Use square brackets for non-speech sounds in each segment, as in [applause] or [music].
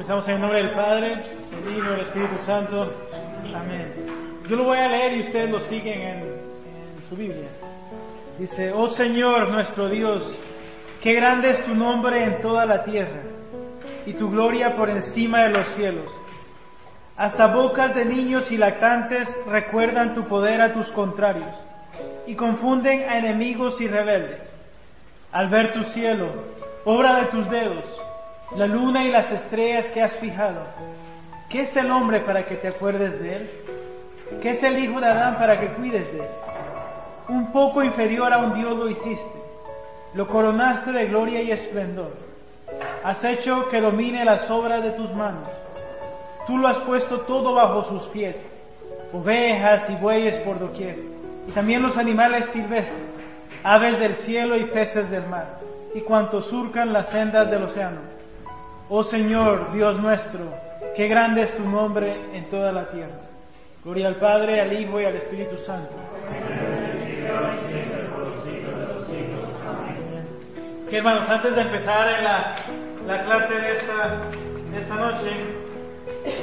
Empezamos en el nombre del Padre, del Hijo del Espíritu Santo. Amén. Yo lo voy a leer y ustedes lo siguen en, en su Biblia. Dice, oh Señor nuestro Dios, qué grande es tu nombre en toda la tierra y tu gloria por encima de los cielos. Hasta bocas de niños y lactantes recuerdan tu poder a tus contrarios y confunden a enemigos y rebeldes. Al ver tu cielo, obra de tus dedos, la luna y las estrellas que has fijado, ¿qué es el hombre para que te acuerdes de él? ¿Qué es el hijo de Adán para que cuides de él? Un poco inferior a un Dios lo hiciste, lo coronaste de gloria y esplendor. Has hecho que domine las obras de tus manos. Tú lo has puesto todo bajo sus pies, ovejas y bueyes por doquier, y también los animales silvestres, aves del cielo y peces del mar, y cuantos surcan las sendas del océano. Oh Señor, Dios nuestro, qué grande es tu nombre en toda la tierra. Gloria al Padre, al Hijo y al Espíritu Santo. Ok, hermanos, antes de empezar la, la clase de esta, de esta noche,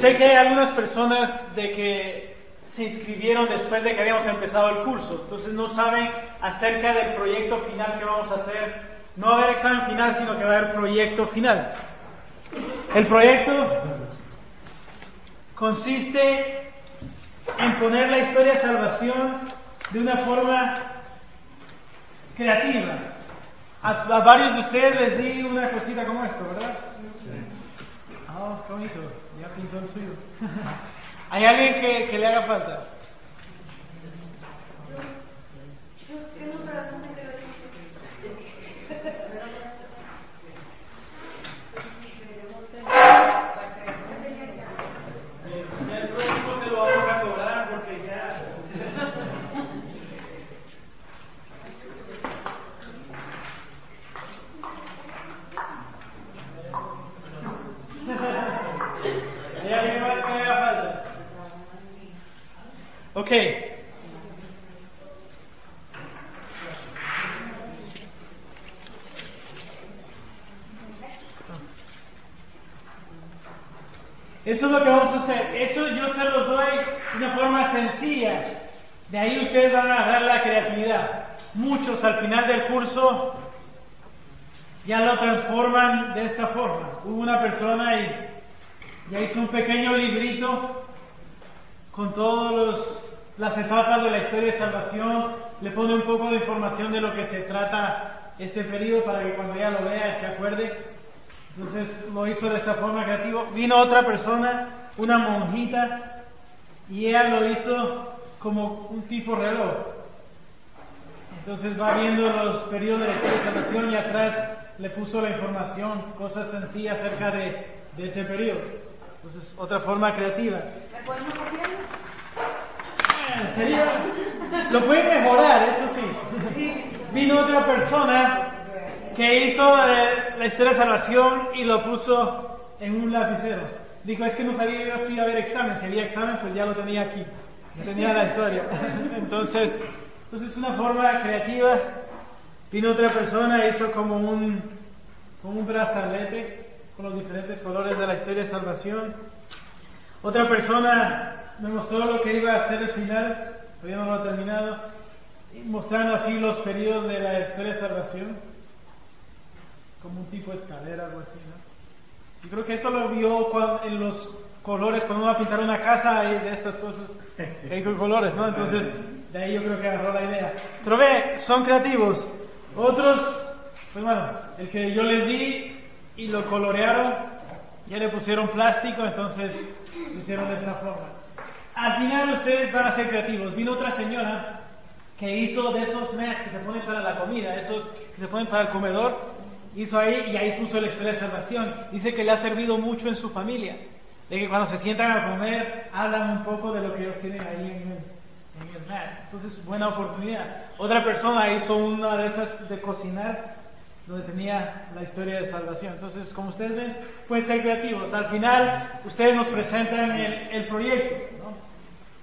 sé que hay algunas personas de que se inscribieron después de que habíamos empezado el curso, entonces no saben acerca del proyecto final que vamos a hacer. No va a haber examen final, sino que va a haber proyecto final. El proyecto consiste en poner la historia de salvación de una forma creativa. A, a, varios de ustedes les di una cosita como esto, ¿verdad? Sí. Ah, qué bonito. Ya pintó el suyo. [laughs] ¿Hay alguien que, que le haga falta? El próximo se lo vamos a cobrar porque ya. ¿Hay alguien más que le haga falta? Ok. Eso es lo que vamos a hacer. Eso yo se los doy de una forma sencilla. De ahí ustedes van a agarrar la creatividad. Muchos al final del curso ya lo transforman de esta forma. Hubo una persona y ya hizo un pequeño librito con todas las etapas de la historia de salvación. Le pone un poco de información de lo que se trata ese periodo para que cuando ella lo vea se acuerde. Entonces lo hizo de esta forma creativa. Vino otra persona, una monjita, y ella lo hizo como un tipo reloj. Entonces va viendo los periodos de la historia de salvación y atrás le puso la información, cosas sencillas acerca de, de ese periodo. Entonces, otra forma creativa. Eh, Sería, lo pueden mejorar, eso sí. Vino otra persona que hizo la historia de salvación y lo puso en un lapicero. Dijo, es que no sabía yo si iba a haber examen. Si había examen, pues ya lo tenía aquí. Tenía la historia. entonces, entonces, una forma creativa. Vino otra persona, hizo como un, como un brazalete con los diferentes colores de la historia de salvación. Otra persona me mostró lo que iba a hacer el final, todavía no lo ha terminado, mostrando así los periodos de la historia de salvación como un tipo de escalera, algo así, ¿no? Yo creo que eso lo vio cuando, en los colores, cuando uno va a pintar una casa y de estas cosas, [laughs] hay colores, ¿no? Entonces, de ahí yo creo que agarró la idea. Pero ve, son creativos. Otros, pues bueno, el que yo les di y lo colorearon, ya le pusieron plástico, entonces lo hicieron de esta forma. Al final ustedes van a ser creativos. Vino otra señora que hizo de esos mats que se ponen para la comida, esos que se ponen para el comedor, hizo ahí y ahí puso el estrella de salvación. Dice que le ha servido mucho en su familia, de que cuando se sientan a comer hablan un poco de lo que ellos tienen ahí en el, en el mat. Entonces, buena oportunidad. Otra persona hizo una de esas de cocinar donde tenía la historia de salvación. Entonces, como ustedes ven, pueden ser creativos. Al final, ustedes nos presentan el, el proyecto, ¿no?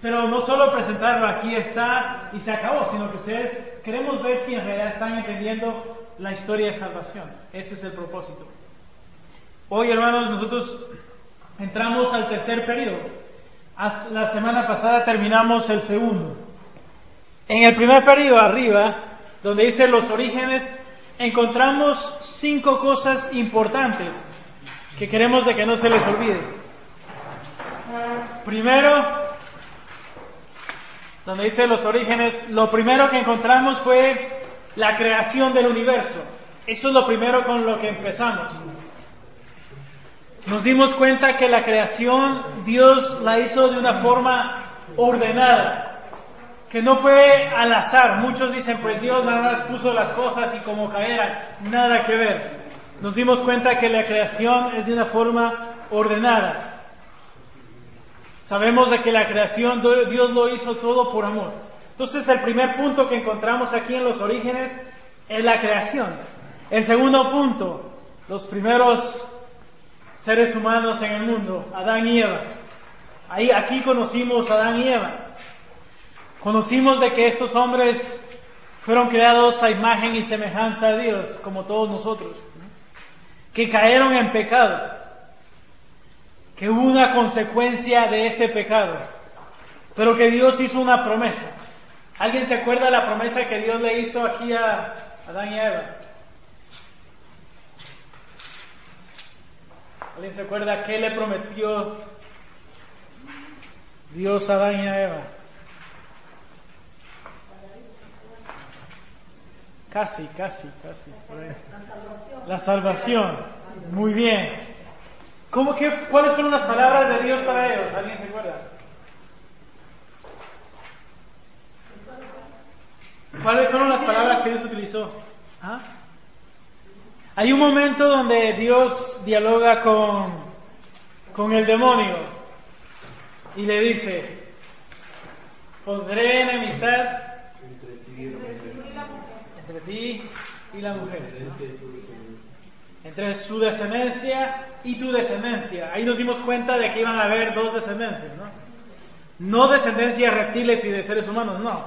Pero no solo presentarlo aquí está y se acabó, sino que ustedes queremos ver si en realidad están entendiendo la historia de salvación. Ese es el propósito. Hoy, hermanos, nosotros entramos al tercer periodo. La semana pasada terminamos el segundo. En el primer periodo, arriba, donde dice los orígenes, encontramos cinco cosas importantes que queremos de que no se les olvide. Primero, donde dice los orígenes, lo primero que encontramos fue la creación del universo. Eso es lo primero con lo que empezamos. Nos dimos cuenta que la creación Dios la hizo de una forma ordenada, que no fue al azar. Muchos dicen, pues Dios nada más puso las cosas y como caeran, nada que ver. Nos dimos cuenta que la creación es de una forma ordenada. Sabemos de que la creación Dios lo hizo todo por amor. Entonces el primer punto que encontramos aquí en los orígenes es la creación. El segundo punto, los primeros seres humanos en el mundo, Adán y Eva. Ahí, aquí conocimos a Adán y Eva. Conocimos de que estos hombres fueron creados a imagen y semejanza de Dios, como todos nosotros. Que cayeron en pecado que hubo una consecuencia de ese pecado, pero que Dios hizo una promesa. ¿Alguien se acuerda de la promesa que Dios le hizo aquí a Adán y a Eva? ¿Alguien se acuerda qué le prometió Dios a Adán y a Eva? Casi, casi, casi. La salvación. Muy bien. ¿Cómo que, ¿Cuáles fueron las palabras de Dios para ellos? ¿Alguien se acuerda? ¿Cuáles fueron las palabras que Dios utilizó? ¿Ah? Hay un momento donde Dios dialoga con, con el demonio y le dice, pondré enemistad entre ti y la mujer entre su descendencia y tu descendencia. Ahí nos dimos cuenta de que iban a haber dos descendencias, ¿no? No descendencia de reptiles y de seres humanos, no.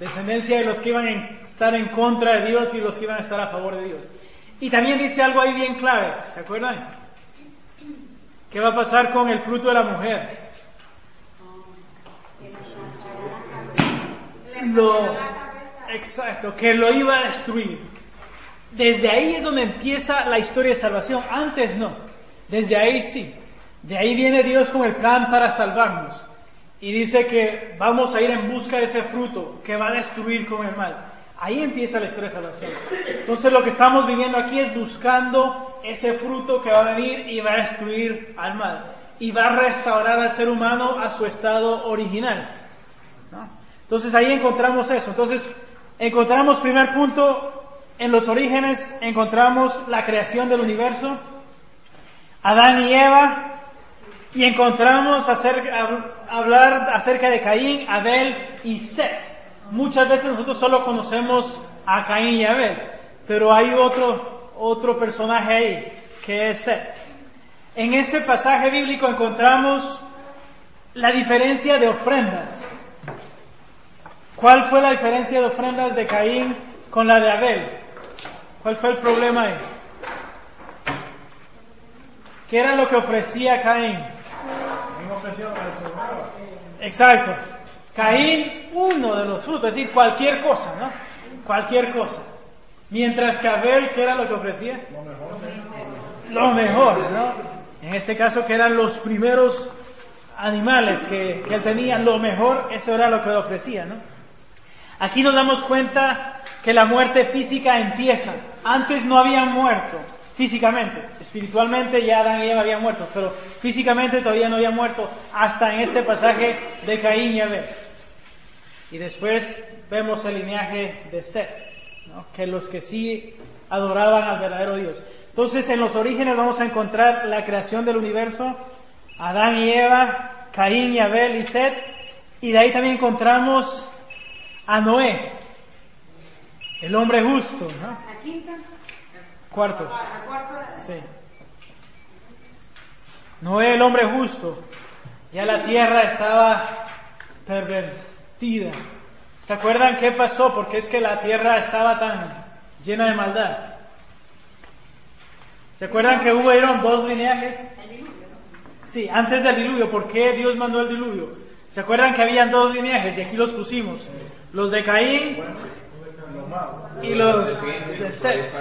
Descendencia de los que iban a estar en contra de Dios y los que iban a estar a favor de Dios. Y también dice algo ahí bien clave, ¿se acuerdan? ¿Qué va a pasar con el fruto de la mujer? Lo, exacto, que lo iba a destruir. Desde ahí es donde empieza la historia de salvación. Antes no. Desde ahí sí. De ahí viene Dios con el plan para salvarnos. Y dice que vamos a ir en busca de ese fruto que va a destruir con el mal. Ahí empieza la historia de salvación. Entonces lo que estamos viviendo aquí es buscando ese fruto que va a venir y va a destruir al mal. Y va a restaurar al ser humano a su estado original. Entonces ahí encontramos eso. Entonces encontramos primer punto en los orígenes encontramos la creación del universo, Adán y Eva, y encontramos hablar acerca de Caín, Abel y Seth. Muchas veces nosotros solo conocemos a Caín y Abel, pero hay otro, otro personaje ahí, que es Seth. En ese pasaje bíblico encontramos la diferencia de ofrendas. ¿Cuál fue la diferencia de ofrendas de Caín con la de Abel? ¿Cuál fue el problema ahí? ¿Qué era lo que ofrecía Caín? Exacto. Caín, uno de los frutos, es decir, cualquier cosa, ¿no? Cualquier cosa. Mientras que Abel, ¿qué era lo que ofrecía? Lo mejor. ¿no? En este caso, que eran los primeros animales que, que él tenía, lo mejor, eso era lo que ofrecía, ¿no? Aquí nos damos cuenta que la muerte física empieza. Antes no habían muerto físicamente, espiritualmente ya Adán y Eva habían muerto, pero físicamente todavía no habían muerto hasta en este pasaje de Caín y Abel. Y después vemos el linaje de Seth, que los que sí adoraban al verdadero Dios. Entonces, en los orígenes vamos a encontrar la creación del universo, Adán y Eva, Caín y Abel y Seth, y de ahí también encontramos a Noé, el hombre justo, ¿no? Cuarto. Sí. Noé, el hombre justo. Ya la tierra estaba pervertida. ¿Se acuerdan qué pasó? Porque es que la tierra estaba tan llena de maldad. ¿Se acuerdan que hubo dos lineajes? Sí, antes del diluvio. ¿Por qué Dios mandó el diluvio? ¿Se acuerdan que habían dos lineajes? Y aquí los pusimos. Los de Caín y los de Seth.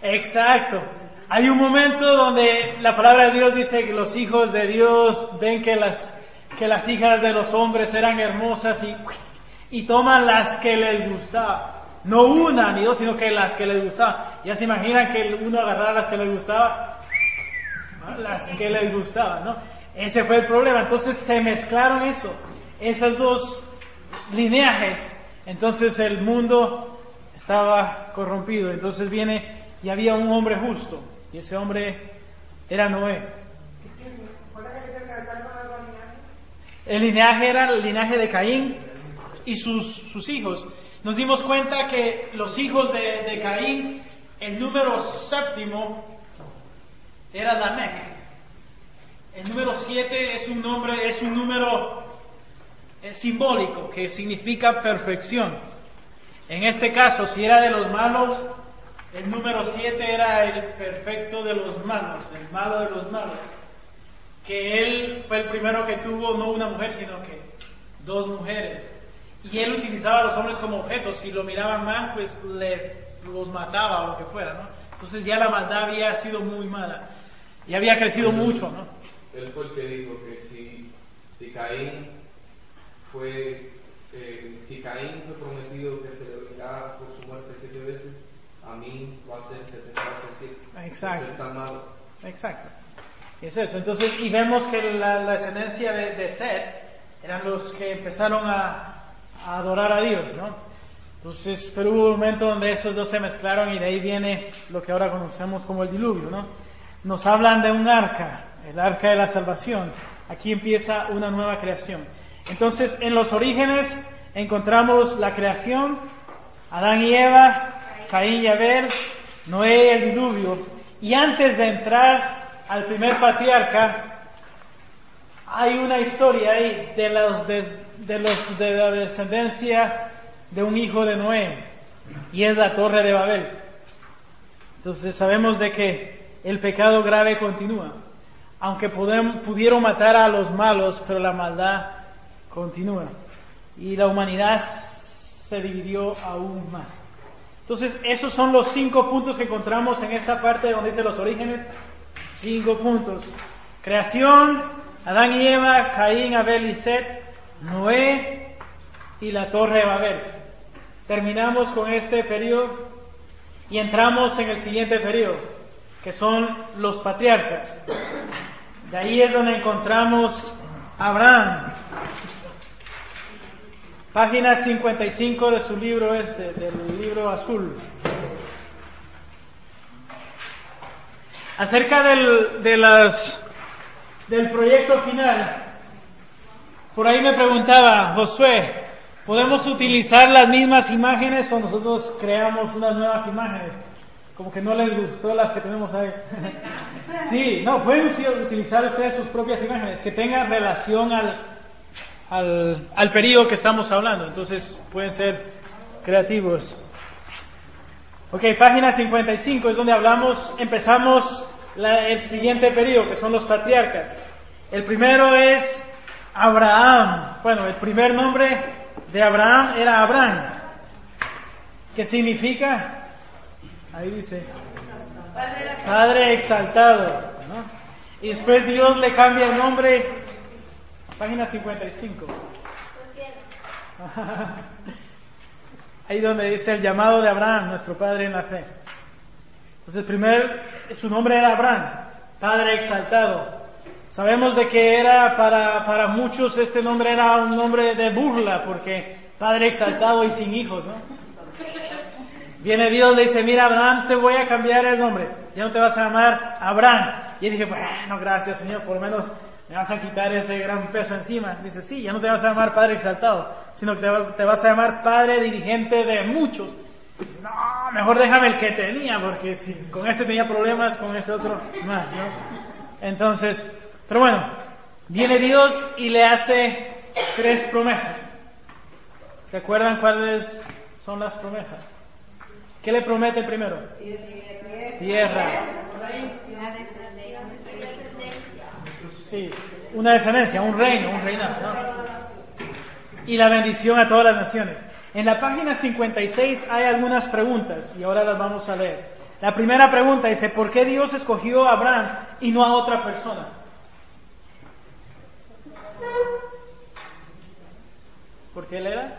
Exacto. Hay un momento donde la palabra de Dios dice que los hijos de Dios ven que las, que las hijas de los hombres eran hermosas y, y toman las que les gustaba. No una ni dos, sino que las que les gustaba. Ya se imaginan que uno agarrara las que les gustaba, las que les gustaba, ¿no? Ese fue el problema. Entonces se mezclaron eso, esos dos lineajes. Entonces el mundo estaba corrompido. Entonces viene y había un hombre justo. Y ese hombre era Noé. El linaje era el linaje de Caín y sus, sus hijos. Nos dimos cuenta que los hijos de, de Caín, el número séptimo era Lamec. El número siete es un nombre, es un número simbólico que significa perfección. En este caso, si era de los malos, el número 7 era el perfecto de los malos, el malo de los malos. Que él fue el primero que tuvo no una mujer, sino que dos mujeres. Y él utilizaba a los hombres como objetos. Si lo miraban mal, pues le, los mataba o lo que fuera, ¿no? Entonces ya la maldad había sido muy mala. Y había crecido mucho, ¿no? Él fue el que dijo que si, si Caín fue, eh, si Caín fue prometido que se le vengara por su muerte siete veces, a mí va a ser 70 Exacto. Está malo. Exacto. Es eso. Entonces, y vemos que la, la descendencia de, de Seth eran los que empezaron a, a, adorar a Dios, ¿no? Entonces, pero hubo un momento donde esos dos se mezclaron y de ahí viene lo que ahora conocemos como el diluvio, ¿no? Nos hablan de un arca, el arca de la salvación. Aquí empieza una nueva creación. Entonces, en los orígenes encontramos la creación, Adán y Eva, Caín y Abel, Noé el diluvio. Y antes de entrar al primer patriarca, hay una historia ahí de los de, los de la descendencia de un hijo de Noé, y es la torre de Babel. Entonces sabemos de que el pecado grave continúa. Aunque pudieron matar a los malos, pero la maldad continúa. Y la humanidad se dividió aún más. Entonces, esos son los cinco puntos que encontramos en esta parte donde dice los orígenes. Cinco puntos. Creación, Adán y Eva, Caín, Abel y Set, Noé y la Torre de Babel. Terminamos con este periodo y entramos en el siguiente periodo, que son los patriarcas. De ahí es donde encontramos Abraham, Página 55 de su libro este, del libro azul. Acerca del, de las, del proyecto final, por ahí me preguntaba, Josué, ¿podemos utilizar las mismas imágenes o nosotros creamos unas nuevas imágenes? Como que no les gustó las que tenemos ahí. [laughs] sí, no, pueden utilizar ustedes sus propias imágenes, que tengan relación al, al, al periodo que estamos hablando. Entonces pueden ser creativos. Ok, página 55 es donde hablamos, empezamos el siguiente periodo, que son los patriarcas. El primero es Abraham. Bueno, el primer nombre de Abraham era Abraham. ¿Qué significa? Ahí dice, Padre exaltado. Y después Dios le cambia el nombre Página 55. [laughs] Ahí donde dice el llamado de Abraham, nuestro padre en la fe. Entonces, primer, su nombre era Abraham, padre exaltado. Sabemos de que era para, para muchos este nombre era un nombre de burla, porque padre exaltado y sin hijos, ¿no? Viene Dios, le dice, mira Abraham, te voy a cambiar el nombre, ya no te vas a llamar Abraham. Y él dice, bueno, gracias Señor, por lo menos me vas a quitar ese gran peso encima. Dice, sí, ya no te vas a llamar Padre exaltado, sino que te, vas a llamar Padre dirigente de muchos. Dice, no, mejor déjame el que tenía, porque si con este tenía problemas, con ese otro más, ¿no? Entonces, pero bueno, viene Dios y le hace tres promesas. ¿Se acuerdan cuáles son las promesas? ¿Qué le promete primero? Tierra. Sí, una descendencia, un reino, un reinado. Y la bendición a todas las naciones. En la página 56 hay algunas preguntas y ahora las vamos a leer. La primera pregunta dice, ¿por qué Dios escogió a Abraham y no a otra persona? ¿Por qué él era?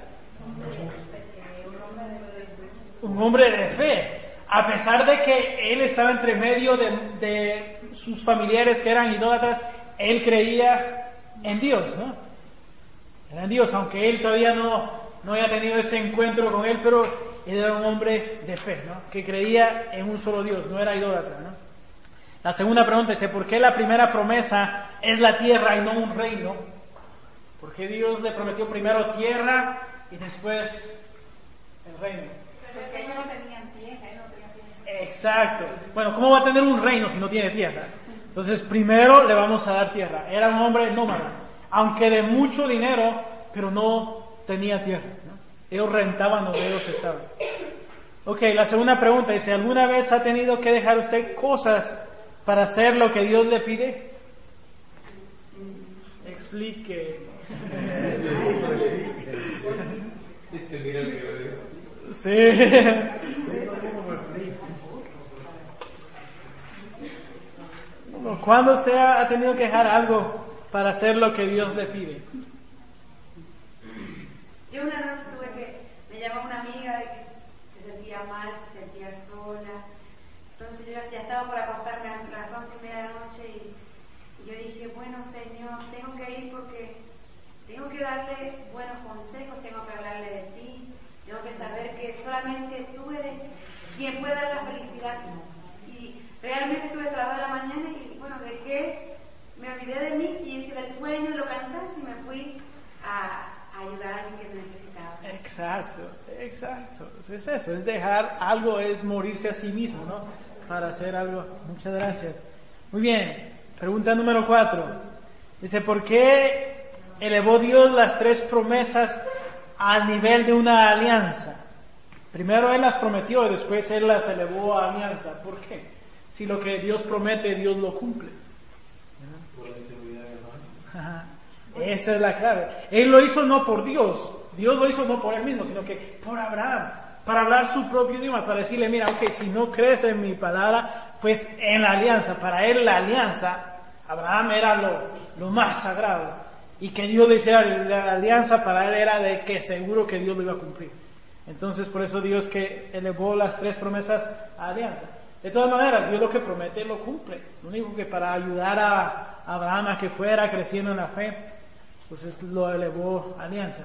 Un hombre de fe. A pesar de que él estaba entre medio de, sus familiares que eran idólatras, él creía en Dios, ¿no? Era en Dios, aunque él todavía no, no había tenido ese encuentro con él, pero él era un hombre de fe, ¿no? Que creía en un solo Dios, no era idólatra, ¿no? La segunda pregunta es, ¿por qué la primera promesa es la tierra y no un reino? ¿Por qué Dios le prometió primero tierra y después el reino? Porque ellos no tenían tierra, no tenían tierra. Exacto. Bueno, ¿cómo va a tener un reino si no tiene tierra? Entonces, primero le vamos a dar tierra. Era un hombre nómada, aunque de mucho dinero, pero no tenía tierra. Ellos rentaban donde ellos estaban. Ok, la segunda pregunta dice, ¿alguna vez ha tenido que dejar usted cosas para hacer lo que Dios le pide? Explique. [laughs] Sí. ¿Cuándo usted ha tenido que dejar algo para hacer lo que Dios le pide? Yo una noche tuve que, me llamó una amiga que se sentía mal, se sentía sola. Entonces yo ya estaba por acostarme a las once y media de la noche y, yo dije, bueno Señor, tengo que ir porque tengo que darle buenos consejos, tengo que hablarle de ti, solamente tú eres quien puede dar la felicidad. Y realmente tuve trabajo de la mañana y bueno, dejé, me olvidé de mí y del sueño, de lo cansancio y me fui a, ayudar a alguien que necesitaba. Exacto, exacto. Es eso, es dejar algo, es morirse a sí mismo, ¿no? Para hacer algo. Muchas gracias. Muy bien, pregunta número cuatro. Dice, ¿por qué elevó Dios las tres promesas al nivel de una alianza? Primero Él las prometió y después Él las elevó a alianza. ¿Por qué? Si lo que Dios promete, Dios lo cumple. Esa es la clave. Él lo hizo no por Dios, Dios lo hizo no por él mismo, sino que por Abraham, para hablar su propio idioma, para decirle, mira, ok, si no crees en mi palabra, pues en la alianza, para él la alianza, Abraham era lo, lo más sagrado. Y que Dios le hiciera la alianza para él era de que seguro que Dios lo iba a cumplir. Entonces por eso Dios que elevó las tres promesas a alianza. De todas maneras, Dios lo que promete lo cumple. Lo único que para ayudar a Abraham a que fuera creciendo en la fe, pues lo elevó a alianza.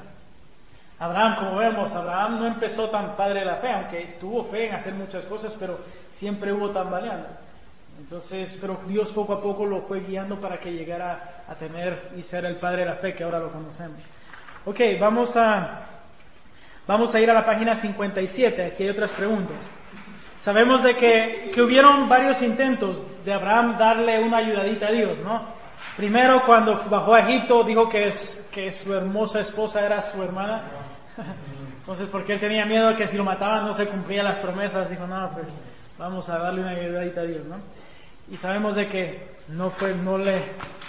Abraham, como vemos, Abraham no empezó tan padre de la fe, aunque tuvo fe en hacer muchas cosas, pero siempre hubo tambaleando. Entonces, pero Dios poco a poco lo fue guiando para que llegara a tener y ser el padre de la fe que ahora lo conocemos. Ok, vamos a, vamos a ir a la página 57, aquí hay otras preguntas. Sabemos de que, que hubieron varios intentos de Abraham darle una ayudadita a Dios, ¿no? Primero cuando bajó a Egipto dijo que, que su hermosa esposa era su hermana. [laughs] Entonces porque él tenía miedo de que si lo mataban no se cumplían las promesas, dijo, no, pues vamos a darle una ayudadita a Dios, ¿no? Y sabemos de que no fue, no le,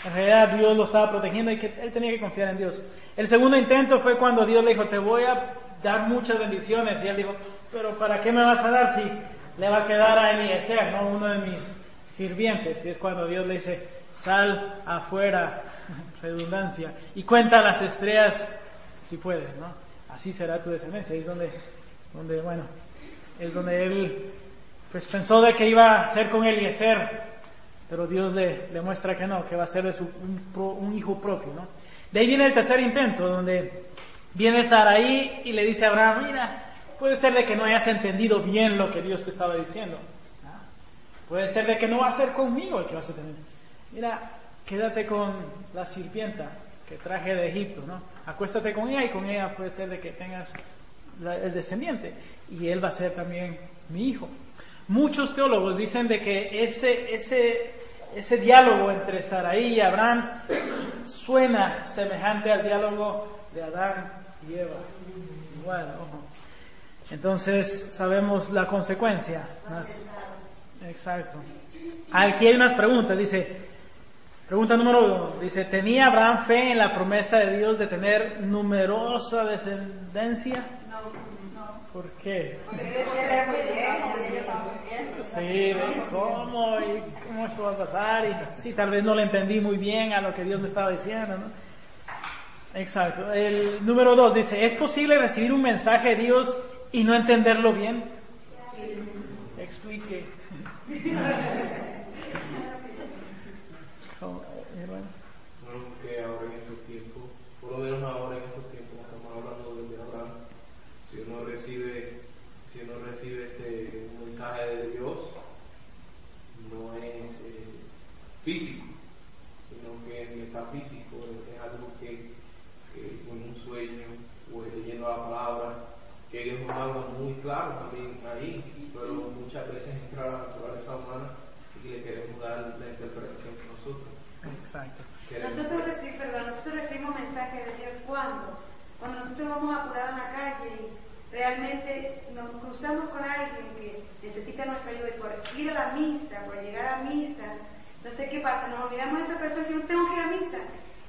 en realidad Dios lo estaba protegiendo y que él tenía que confiar en Dios. El segundo intento fue cuando Dios le dijo, te voy a dar muchas bendiciones. Y él dijo, pero ¿para qué me vas a dar si le va a quedar a Eliezer, ¿no? uno de mis sirvientes? Y es cuando Dios le dice, sal afuera, [laughs] redundancia, y cuenta las estrellas si puedes, ¿no? Así será tu descendencia. Ahí es donde, donde bueno, es donde él pues pensó de que iba a ser con Eliezer pero Dios le, le muestra que no, que va a ser su, un, un hijo propio, ¿no? De ahí viene el tercer intento, donde viene Saraí y le dice a Abraham, mira, puede ser de que no hayas entendido bien lo que Dios te estaba diciendo. ¿ah? Puede ser de que no va a ser conmigo el que vas a tener. Mira, quédate con la sirvienta que traje de Egipto, ¿no? Acuéstate con ella y con ella puede ser de que tengas el descendiente y él va a ser también mi hijo. Muchos teólogos dicen de que ese, ese, ese diálogo entre Saraí y Abraham suena semejante al diálogo de Adán y Eva. Igual, ojo. Entonces sabemos la consecuencia. Más- Exacto. Aquí hay unas preguntas. Dice, pregunta número uno. Dice, ¿tenía Abraham fe en la promesa de Dios de tener numerosa descendencia? No, no. ¿Por qué? Sí, cómo y cómo esto va a pasar. Y sí, tal vez no le entendí muy bien a lo que Dios me estaba diciendo, ¿no? Exacto. El número dos dice, ¿es posible recibir un mensaje de Dios y no entenderlo bien? Explique. [laughs] ¿Cómo, hermano? Bueno, que ahora en estos tiempos, por lo menos ahora en estos tiempos, estamos hablando de Abraham, si uno recibe, si uno recibe este un mensaje de Dios, no es eh, físico, sino que es metafísico, es, es algo que, que en un sueño o es leyendo la palabra, que Dios nos habla muy claro también ahí, pero muchas veces entra la naturaleza humana y le queremos dar la interpretación que nosotros Exacto. queremos. Nosotros recibimos, perdón, nosotros recibimos mensajes de Dios cuando, cuando nosotros vamos a curar en la calle y realmente nos cruzamos con alguien que necesita nuestra ayuda y por ir a la misa, por llegar a misa, entonces ¿qué pasa? Nos olvidamos de esta persona que yo tengo que ir a misa.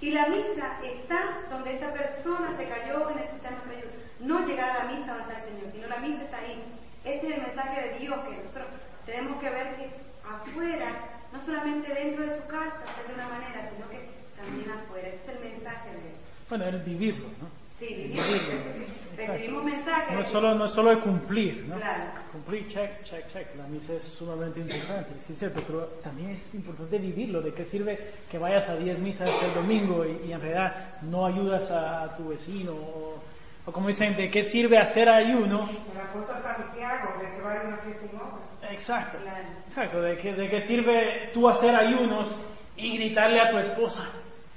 Y la misa está donde esa persona se cayó y necesita nuestra ayuda. No llegar a la misa donde está el Señor, sino la misa está ahí. Ese es el mensaje de Dios que nosotros tenemos que ver que afuera, no solamente dentro de su casa, es de una manera, sino que también afuera. Ese es el mensaje de Dios. Bueno, es vivirlo, ¿no? Sí, Vivirlo. Recibimos mensajes. No es solo, no es solo de cumplir, ¿no? Claro. Cumplir, check, check, check. La misa es sumamente importante, sí es cierto, pero también es importante vivirlo. ¿De qué sirve que vayas a 10 misas el domingo y, y en realidad no ayudas a, a tu vecino? O, o como dicen, ¿de qué sirve hacer ayuno? El apóstol Santiago, de que vaya una fiesta obra. Exacto, Claro. exacto. ¿De qué, ¿De qué sirve tú hacer ayunos y gritarle a tu esposa?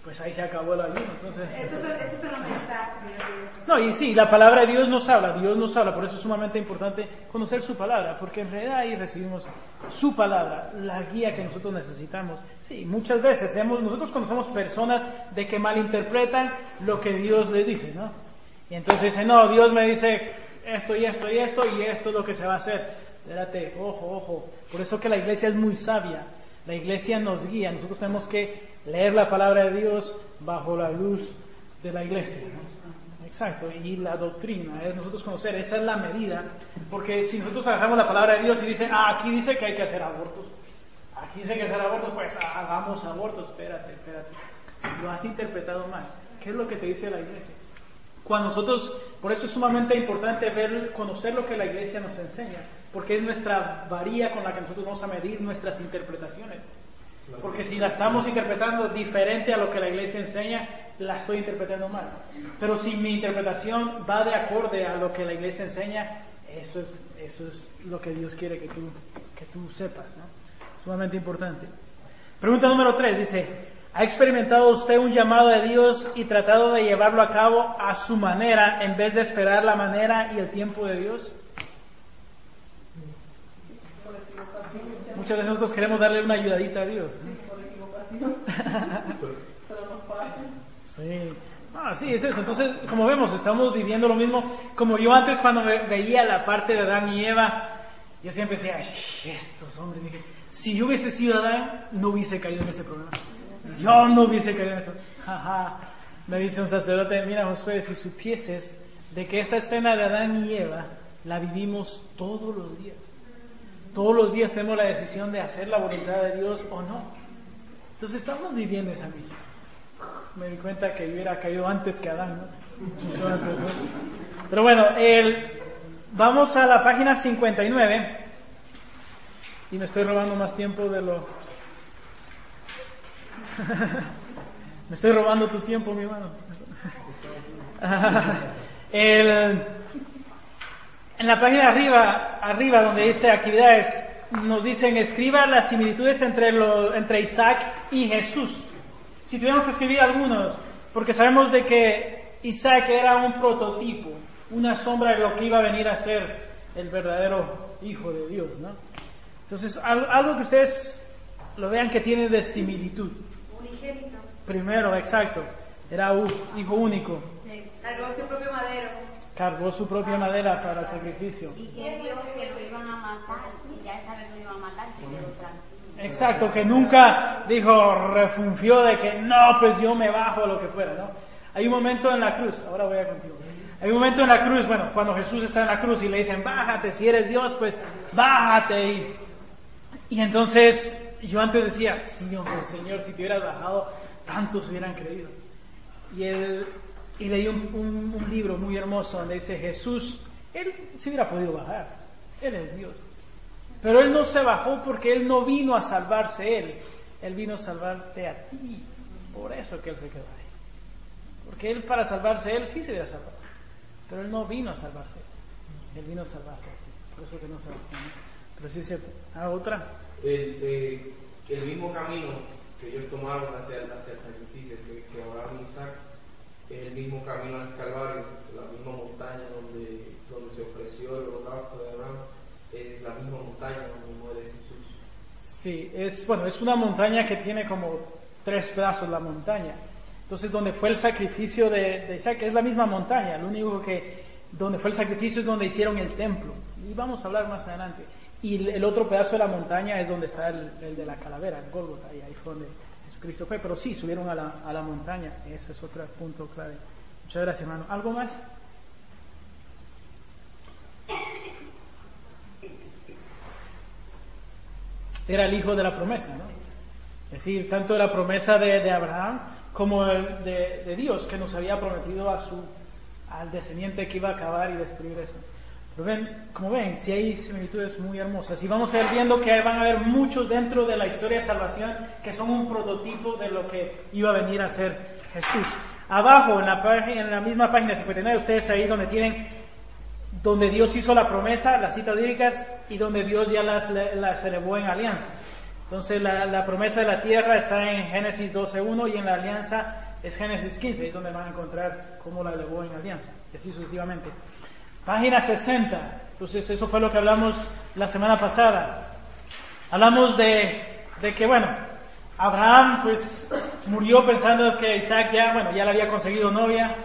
Pues ahí se acabó el ayuno. Entonces, Esos son, esos son los mensajes de Dios. No, y sí, la palabra de Dios nos habla, Dios nos habla, por eso es sumamente importante conocer su palabra, porque en realidad ahí recibimos su palabra, la guía que nosotros necesitamos. Sí, muchas veces hemos, nosotros conocemos personas de que malinterpretan lo que Dios les dice, ¿no? Y entonces dicen, no, Dios me dice esto y esto y esto y esto es lo que se va a hacer. Espérate, ojo, ojo. Por eso que la iglesia es muy sabia. La iglesia nos guía. Nosotros tenemos que leer la palabra de Dios bajo la luz de la iglesia. Exacto. Y la doctrina es nosotros conocer. Esa es la medida. Porque si nosotros agarramos la palabra de Dios y dice, ah, aquí dice que hay que hacer abortos. Aquí dice que hacer abortos, pues hagamos abortos. Espérate, espérate. Lo has interpretado mal. ¿Qué es lo que te dice la iglesia? Cuando nosotros, por eso es sumamente importante ver, conocer lo que la iglesia nos enseña, porque es nuestra varía con la que nosotros vamos a medir nuestras interpretaciones. Porque si la estamos interpretando diferente a lo que la iglesia enseña, la estoy interpretando mal. Pero si mi interpretación va de acorde a lo que la iglesia enseña, eso es, eso es lo que Dios quiere que tú, que tú sepas. ¿no? Sumamente importante. Pregunta número tres dice, ¿ha experimentado usted un llamado de Dios y tratado de llevarlo a cabo a su manera en vez de esperar la manera y el tiempo de Dios? Muchas veces nosotros queremos darle una ayudadita a Dios. Sí. Ah, sí, es eso. Entonces, como vemos, estamos viviendo lo mismo. Como yo antes cuando ve- veía la parte de Adán y Eva, yo siempre decía, "Ay, estos hombres, dije, si yo hubiese sido Adán, no hubiese caído en ese problema. Yo no hubiese en eso. Me dice un sacerdote, mira Josué, si supieses de que esa escena de Adán y Eva la vivimos todos los días. Todos los días tenemos la decisión de hacer la voluntad de Dios o no. Entonces estamos viviendo esa vida. Me di cuenta que hubiera caído antes que Adán, ¿no? Pero bueno, el- vamos a la página 59 y me estoy robando más tiempo de lo [laughs] Me estoy robando tu tiempo, mi hermano. [laughs] El, en la página arriba, arriba donde dice actividades, nos dicen escriba las similitudes entre, lo, entre Isaac y Jesús. Si tuviéramos que escribir algunos, porque sabemos de que Isaac era un prototipo, una sombra de lo que iba a venir a ser el verdadero Hijo de Dios, ¿no? Entonces, algo que ustedes lo vean que tiene de similitud. Primero, exacto. Era un hijo único. Sí. Cargó su propio madero. Cargó su propia madera para el sacrificio. Y que Dios que lo iban a matar, y ya esa vez lo iban a matar, se quedó tranquilo. Exacto, que nunca dijo, refunfió de que no, pues yo me bajo lo que fuera, ¿no? Hay un momento en la cruz, ahora voy a contigo. Hay un momento en la cruz, bueno, cuando Jesús está en la cruz y le dicen, bájate, si eres Dios, pues bájate. Y, y entonces yo antes decía, sí, hombre, Señor, si te hubieras bajado, tantos hubieran creído. Y, él, y leí un, un, libro muy hermoso donde dice Jesús, él se hubiera podido bajar, él es Dios. Pero él no se bajó porque él no vino a salvarse él, él vino a salvarte a ti. Por eso que él se quedó ahí. Porque él para salvarse él sí se hubiera salvado. Pero él no vino a salvarse. Él vino a salvarte a ti. Por eso que no se bajó. Pero sí cierto. ¿Ah, otra? El, eh, el mismo camino que ellos tomaron hacia, hacia el sacrificio que, que Abraham y Isaac es el mismo camino al Calvario, la misma montaña donde, donde se ofreció el holocausto de Abraham, es la misma montaña donde muere Jesús. Sí, es, bueno, es una montaña que tiene como tres pedazos la montaña. Entonces, donde fue el sacrificio de, de Isaac, es la misma montaña, lo único que donde fue el sacrificio es donde hicieron el templo. Y vamos a hablar más adelante. Y el otro pedazo de la montaña es donde está el, de la calavera, el Golgotha, y ahí fue donde Jesucristo fue. Pero sí, subieron a la, a la montaña. Ese es otro punto clave. Muchas gracias, hermano. ¿Algo más? Era el hijo de la promesa, ¿no? Es decir, tanto de la promesa de, Abraham como de, de, Dios que nos había prometido a su, al descendiente que iba a acabar y destruir eso. Ven, como ven, si hay similitudes muy hermosas. Y vamos a ir viendo que van a haber muchos dentro de la historia de salvación que son un prototipo de lo que iba a venir a ser Jesús. Abajo, en la, página, en la misma página 59, ustedes ahí donde tienen, donde Dios hizo la promesa, las citas bíblicas, y donde Dios ya las, las elevó en alianza. Entonces la, la, promesa de la tierra está en Génesis 12.1 y en la alianza es Génesis 15, es donde van a encontrar cómo la elevó en alianza, y así sucesivamente. Página 60. Entonces eso fue lo que hablamos la semana pasada. Hablamos de, de que, bueno, Abraham pues murió pensando que Isaac ya, bueno, ya le había conseguido novia,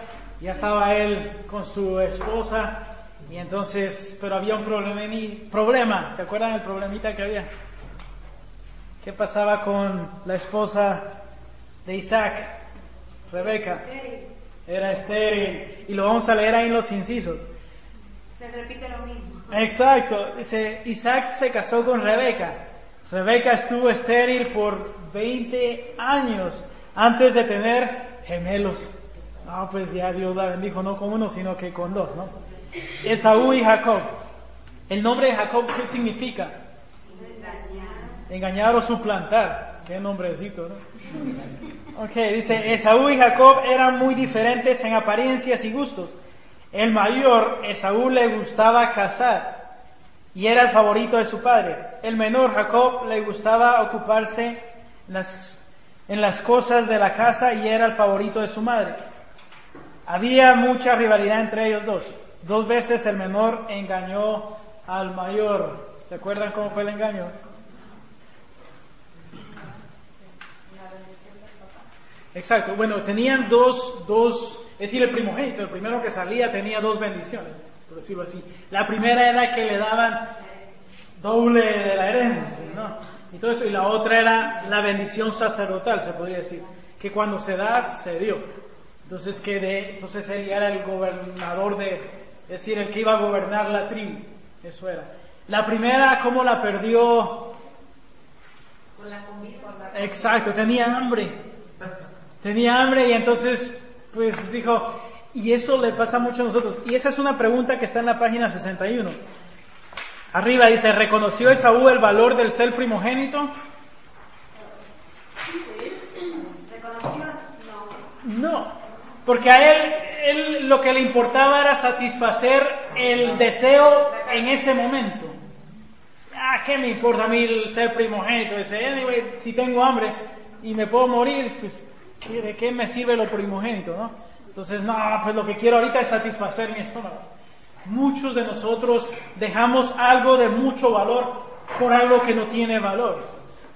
ya estaba él con su esposa, y entonces, pero había un problema, problema, ¿se acuerdan el problemita que había? ¿Qué pasaba con la esposa de Isaac, Rebeca? Era estéril, y lo vamos a leer ahí en los incisos. Se repite lo mismo. Exacto. Dice, Isaac se casó con Rebeca. Rebeca estuvo estéril por 20 años antes de tener gemelos. No, pues ya Dios la bendijo no con uno, sino que con dos, ¿no? Esaú y Jacob. El nombre de Jacob, ¿qué significa? Engañar. Engañar o suplantar. Qué nombrecito, ¿no? Ok, dice, Esaú y Jacob eran muy diferentes en apariencias y gustos. El mayor, Esaú, le gustaba cazar y era el favorito de su padre. El menor, Jacob, le gustaba ocuparse en las, en las cosas de la casa y era el favorito de su madre. Había mucha rivalidad entre ellos dos. Dos veces el menor engañó al mayor. ¿Se acuerdan cómo fue el engaño? Exacto. Bueno, tenían dos, dos es decir, el primogénito, el primero que salía tenía dos bendiciones, por decirlo así. La primera era que le daban doble de la herencia, ¿no? Y todo eso. Y la otra era la bendición sacerdotal, se podría decir. Que cuando se da, se dio. Entonces, que de, entonces él era el gobernador de, es decir, el que iba a gobernar la tribu. Eso era. La primera, ¿cómo la perdió? Con la comida. Exacto, tenía hambre. Tenía hambre y entonces pues dijo, y eso le pasa mucho a nosotros. Y esa es una pregunta que está en la página 61. Arriba dice, ¿reconoció Esaú el valor del ser primogénito? No, porque a él, él lo que le importaba era satisfacer el deseo en ese momento. Ah, ¿qué me importa a mí el ser primogénito? Dice, si tengo hambre y me puedo morir, pues, ¿de qué me sirve lo primogénito, no? Entonces, no, pues lo que quiero ahorita es satisfacer mi estómago. Muchos de nosotros dejamos algo de mucho valor por algo que no tiene valor.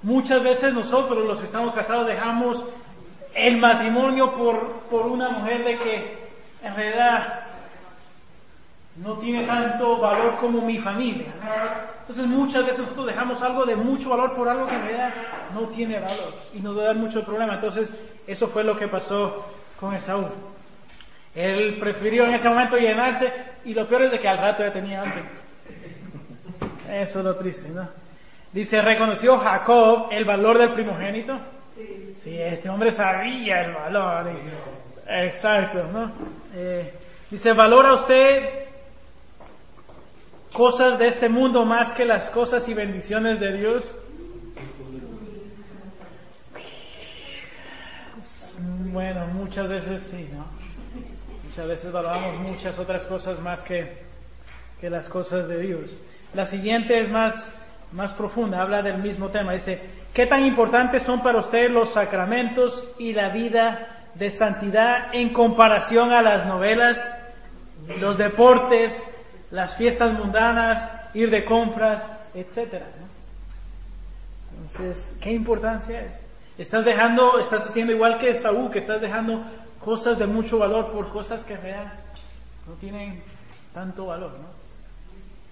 Muchas veces nosotros, los que estamos casados, dejamos el matrimonio por, por una mujer de que en realidad no tiene tanto valor como mi familia. Entonces muchas veces nosotros dejamos algo de mucho valor por algo que en realidad no tiene valor y nos va a dar mucho problema. Entonces eso fue lo que pasó con Esaú. Él prefirió en ese momento llenarse y lo peor es de que al rato ya tenía hambre. Eso es lo triste, ¿no? Dice, ¿reconoció Jacob el valor del primogénito? Sí. este hombre sabía el valor. Exacto, ¿no? Eh, dice, ¿valora usted cosas de este mundo más que las cosas y bendiciones de Dios? Bueno, muchas veces sí, ¿no? Muchas veces valoramos muchas otras cosas más que, que las cosas de Dios. La siguiente es más, más profunda, habla del mismo tema. Dice, ¿qué tan importantes son para usted los sacramentos y la vida de santidad en comparación a las novelas, los deportes, las fiestas mundanas, ir de compras, etcétera? Entonces, ¿qué importancia es? Estás dejando, estás haciendo igual que Saúl, que estás dejando cosas de mucho valor por cosas que real no tienen tanto valor, ¿no?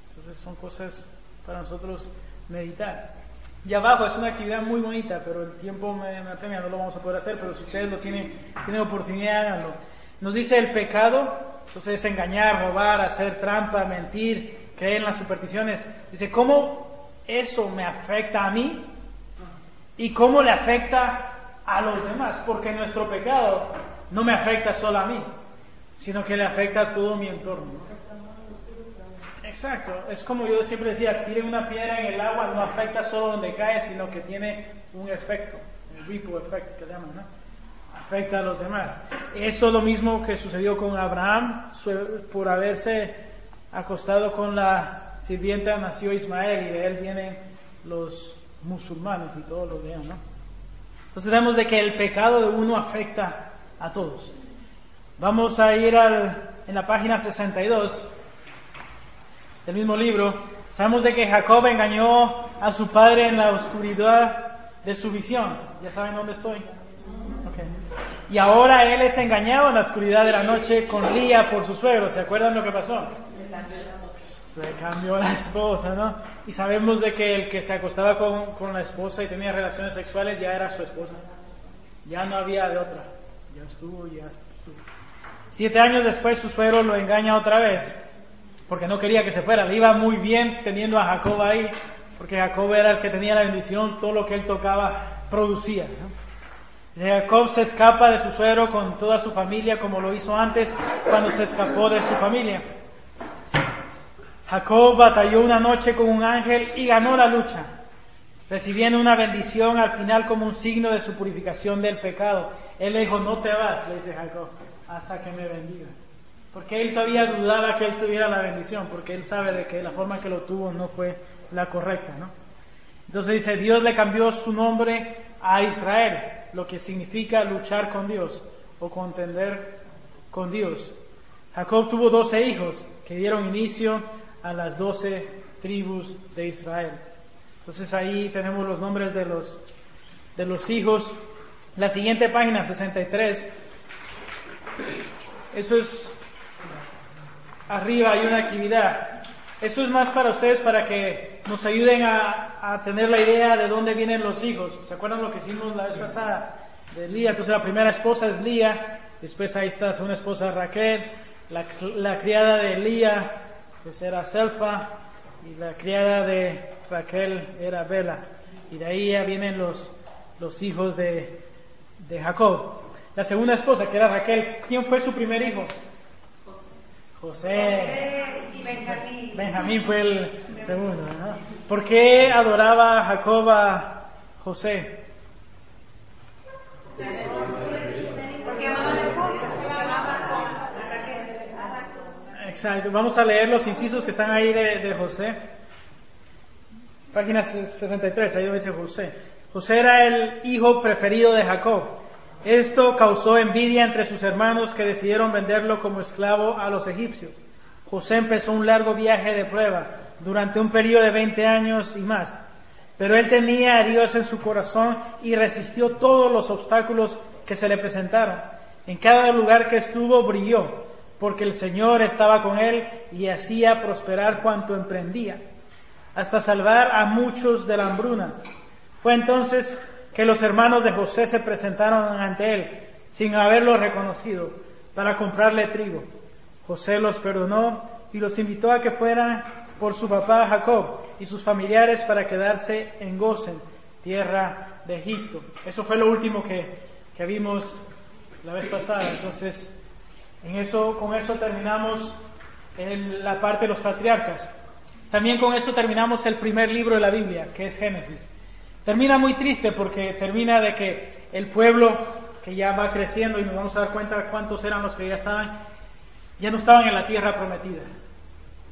Entonces son cosas para nosotros meditar. Y abajo es una actividad muy bonita, pero el tiempo me, me no lo vamos a poder hacer, pero si ustedes lo tienen, tienen oportunidad, háganlo. Nos dice el pecado, entonces es engañar, robar, hacer trampa, mentir, creer en las supersticiones. Dice, ¿cómo eso me afecta a mí? ¿Y cómo le afecta a los demás? Porque nuestro pecado no me afecta solo a mí, sino que le afecta a todo mi entorno. Exacto, es como yo siempre decía, tiene una piedra en el agua no afecta solo donde cae, sino que tiene un efecto, el ripple effect que llaman, ¿no? Afecta a los demás. Eso es lo mismo que sucedió con Abraham por haberse acostado con la sirvienta nació Ismael y de él vienen los musulmanes y todos los demás, ¿no? Entonces vemos de que el pecado de uno afecta a todos. Vamos a ir al, en la página 62 del mismo libro. Sabemos de que Jacob engañó a su padre en la oscuridad de su visión. ¿Ya saben dónde estoy? Y ahora él es engañado en la oscuridad de la noche con Lía por su suegro. ¿Se acuerdan lo que pasó? Se cambió la esposa, ¿no? Y sabemos de que el que se acostaba con, con la esposa y tenía relaciones sexuales ya era su esposa. Ya no había de otra. Ya estuvo, ya estuvo. Siete años después su suegro lo engaña otra vez, porque no quería que se fuera. Le iba muy bien teniendo a Jacob ahí, porque Jacob era el que tenía la bendición, todo lo que él tocaba producía. Jacob se escapa de su suegro con toda su familia, como lo hizo antes cuando se escapó de su familia. Jacob batalló una noche con un ángel y ganó la lucha, recibiendo una bendición al final como un signo de su purificación del pecado. Él le dijo, no te vas, le dice Jacob, hasta que me bendiga. Porque él todavía dudaba que él tuviera la bendición, porque él sabe de que la forma que lo tuvo no fue la correcta, ¿no? Entonces dice, Dios le cambió su nombre a Israel, lo que significa luchar con Dios o contender con Dios. Jacob tuvo doce hijos que dieron inicio a las doce tribus de Israel. Entonces ahí tenemos los nombres de los, de los hijos la siguiente página, 63. Eso es, arriba hay una actividad. Eso es más para ustedes, para que nos ayuden a, tener la idea de dónde vienen los hijos. ¿Se acuerdan lo que hicimos la vez pasada de Lía? Entonces la primera esposa es Lía, después ahí está una esposa Raquel, la, criada de Lía, pues era Selfa, y la criada de Raquel era Bela. Y de ahí ya vienen los, los hijos de, de Jacob. La segunda esposa, que era Raquel, ¿quién fue su primer hijo? José. y Benjamín. Benjamín fue el segundo. ¿no? ¿Por qué adoraba Jacob a José? Exacto. Vamos a leer los incisos que están ahí de, José. Página 63, ahí dice José. José era el hijo preferido de Jacob. Esto causó envidia entre sus hermanos que decidieron venderlo como esclavo a los egipcios. José empezó un largo viaje de prueba durante un periodo de 20 años y más. Pero él tenía a Dios en su corazón y resistió todos los obstáculos que se le presentaron. En cada lugar que estuvo brilló, porque el Señor estaba con él y hacía prosperar cuanto emprendía, hasta salvar a muchos de la hambruna. Fue entonces que los hermanos de José se presentaron ante él, sin haberlo reconocido, para comprarle trigo. José los perdonó y los invitó a que fueran por su papá Jacob y sus familiares para quedarse en Gosen, tierra de Egipto. Eso fue lo último que, que vimos la vez pasada. Entonces, con eso terminamos en la parte de los patriarcas. También con eso terminamos el primer libro de la Biblia, que es Génesis. Termina muy triste porque termina de que el pueblo que ya va creciendo y nos vamos a dar cuenta cuántos eran los que ya estaban, ya no estaban en la tierra prometida,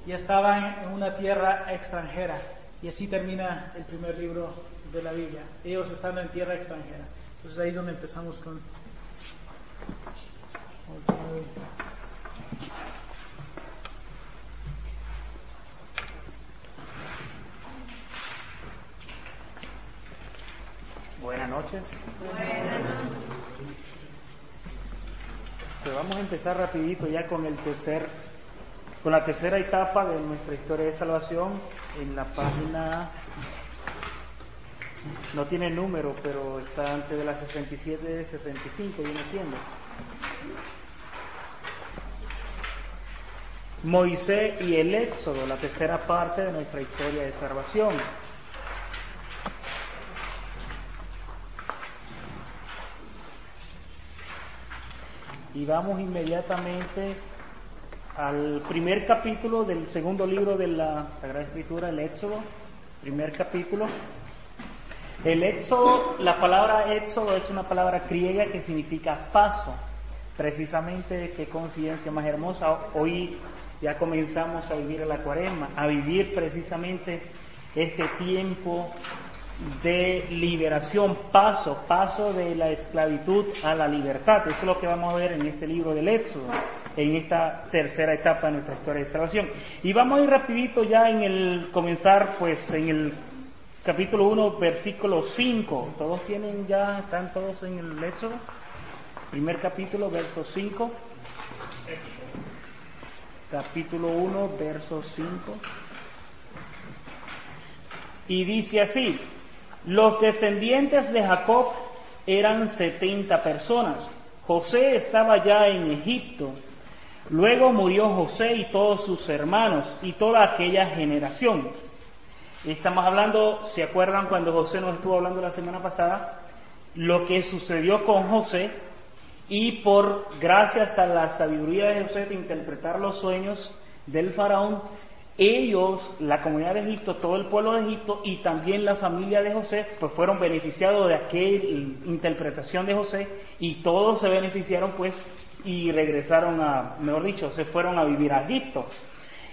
ya estaban en una tierra extranjera. Y así termina el primer libro de la Biblia, ellos estando en tierra extranjera. Entonces ahí es donde empezamos con... Buenas noches. Pues vamos a empezar rapidito ya con el tercer, con la tercera etapa de nuestra historia de salvación en la página no tiene número, pero está antes de la 67 65 viene siendo. Moisés y el Éxodo, la tercera parte de nuestra historia de salvación. Y vamos inmediatamente al primer capítulo del segundo libro de la Sagrada Escritura, el Éxodo, primer capítulo. El éxodo, la palabra éxodo es una palabra griega que significa paso. Precisamente, qué coincidencia más hermosa. Hoy ya comenzamos a vivir la cuaresma, a vivir precisamente este tiempo de liberación, paso, paso de la esclavitud a la libertad. Eso es lo que vamos a ver en este libro del Éxodo, en esta tercera etapa de nuestra historia de salvación. Y vamos a ir rapidito ya en el comenzar, pues, en el capítulo 1, versículo 5. ¿Todos tienen ya, están todos en el Éxodo? Primer capítulo, verso 5. Capítulo 1, verso 5. Y dice así, los descendientes de Jacob eran 70 personas. José estaba ya en Egipto. Luego murió José y todos sus hermanos y toda aquella generación. Estamos hablando, ¿se acuerdan cuando José nos estuvo hablando la semana pasada? Lo que sucedió con José y por gracias a la sabiduría de José de interpretar los sueños del faraón, ellos, la comunidad de Egipto, todo el pueblo de Egipto y también la familia de José, pues fueron beneficiados de aquella interpretación de José y todos se beneficiaron pues y regresaron a, mejor dicho, se fueron a vivir a Egipto.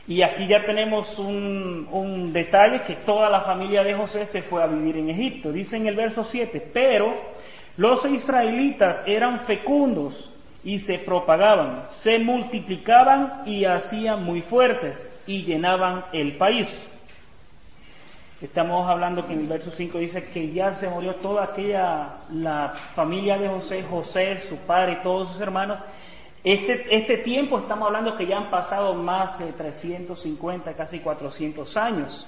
Y aquí ya tenemos un, un, detalle que toda la familia de José se fue a vivir en Egipto. Dice en el verso 7, pero los israelitas eran fecundos y se propagaban, se multiplicaban y hacían muy fuertes y llenaban el país. Estamos hablando que en el verso 5 dice que ya se murió toda aquella, la familia de José, José, su padre y todos sus hermanos, este, este tiempo estamos hablando que ya han pasado más de 350, casi 400 años.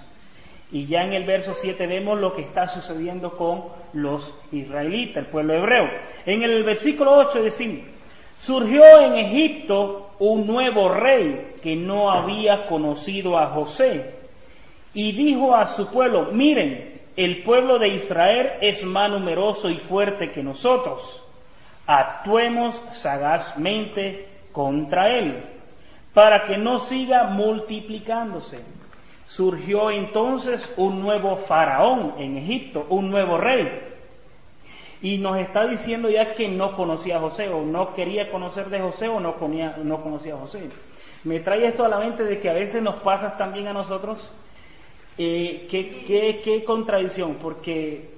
Y ya en el verso 7 vemos lo que está sucediendo con los israelitas, el pueblo hebreo. En el versículo 8 decimos, surgió en Egipto un nuevo rey que no había conocido a José. Y dijo a su pueblo, miren, el pueblo de Israel es más numeroso y fuerte que nosotros actuemos sagazmente contra él, para que no siga multiplicándose. Surgió entonces un nuevo faraón en Egipto, un nuevo rey. Y nos está diciendo ya que no conocía a José, o no quería conocer de José, o no, no conocía a José. Me trae esto a la mente de que a veces nos pasa también a nosotros. Eh, qué, contradicción, porque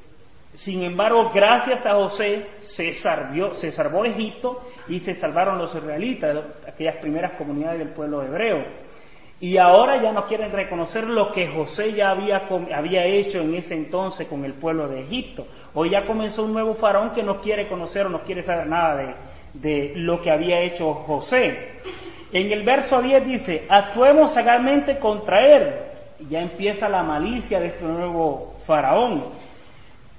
sin embargo, gracias a José se salvó Egipto y se salvaron los israelitas, aquellas primeras comunidades del pueblo hebreo. Y ahora ya no quieren reconocer lo que José ya había, había hecho en ese entonces con el pueblo de Egipto. Hoy ya comenzó un nuevo faraón que no quiere conocer o no quiere saber nada de, de lo que había hecho José. En el verso 10 dice, actuemos sagazmente contra él. Ya empieza la malicia de este nuevo faraón.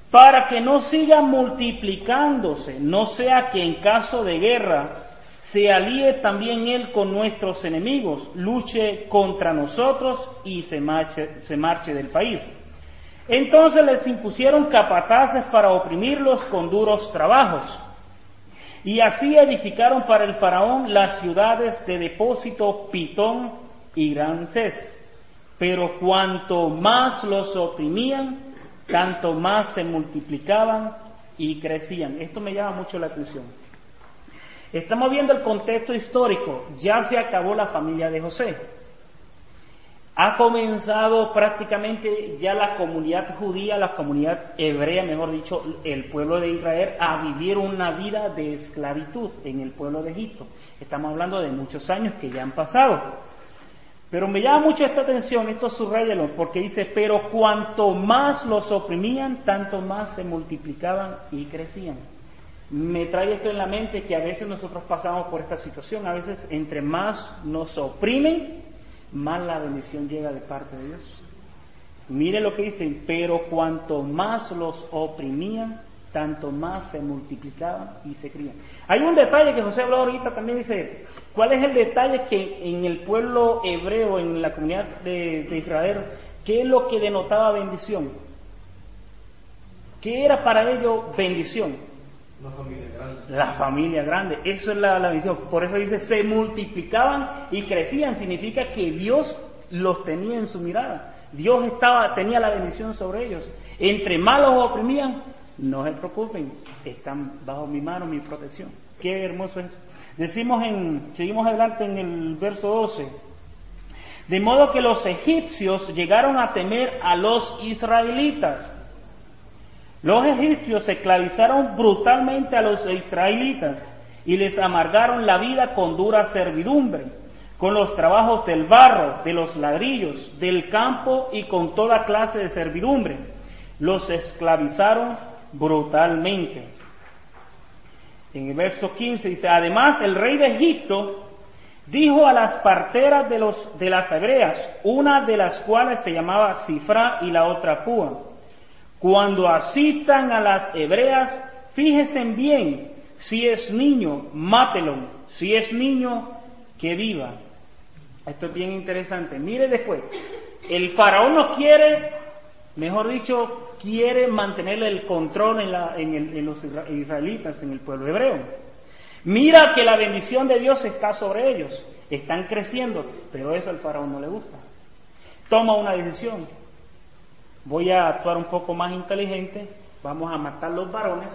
Para que no siga multiplicándose, no sea que en caso de guerra se alíe también él con nuestros enemigos, luche contra nosotros y se marche, del país. Entonces les impusieron capataces para oprimirlos con duros trabajos. Y así edificaron para el faraón las ciudades de depósito Pitón y Ramsés. Pero cuanto más los oprimían, tanto más se multiplicaban y crecían. Esto me llama mucho la atención. Estamos viendo el contexto histórico. Ya se acabó la familia de José. Ha comenzado prácticamente ya la comunidad judía, la comunidad hebrea, mejor dicho, el pueblo de Israel, a vivir una vida de esclavitud en el pueblo de Egipto. Estamos hablando de muchos años que ya han pasado. Pero me llama mucho esta atención, esto subrayalo, porque dice, pero cuanto más los oprimían, tanto más se multiplicaban y crecían me trae esto en la mente que a veces nosotros pasamos por esta situación, a veces entre más nos oprimen, más la bendición llega de parte de Dios. Mire lo que dicen, pero cuanto más los oprimían, tanto más se multiplicaban y se crían. Hay un detalle que José habló ahorita también, dice, ¿cuál es el detalle que en el pueblo hebreo, en la comunidad de, de Israel, qué es lo que denotaba bendición? ¿Qué era para ellos bendición? La familia grande. La familia grande, eso es la, la visión. Por eso dice, se multiplicaban y crecían. Significa que Dios los tenía en su mirada. Dios estaba, tenía la bendición sobre ellos. Entre malos los oprimían, no se preocupen, están bajo mi mano, mi protección. Qué hermoso es. Decimos en, seguimos adelante en el verso 12. De modo que los egipcios llegaron a temer a los israelitas los egipcios esclavizaron brutalmente a los israelitas y les amargaron la vida con dura servidumbre, con los trabajos del barro, de los ladrillos, del campo y con toda clase de servidumbre. Los esclavizaron brutalmente. En el verso 15 dice, además el rey de Egipto dijo a las parteras de, los, de las hebreas, una de las cuales se llamaba Cifra y la otra Púa, cuando asistan a las hebreas, fíjense bien, si es niño, mátelo, si es niño, que viva. Esto es bien interesante. Mire después, el faraón no quiere, mejor dicho, quiere mantener el control en los israelitas, en el pueblo hebreo. Mira que la bendición de Dios está sobre ellos, están creciendo, pero eso al faraón no le gusta. Toma una decisión, voy a actuar un poco más inteligente, vamos a matar los varones,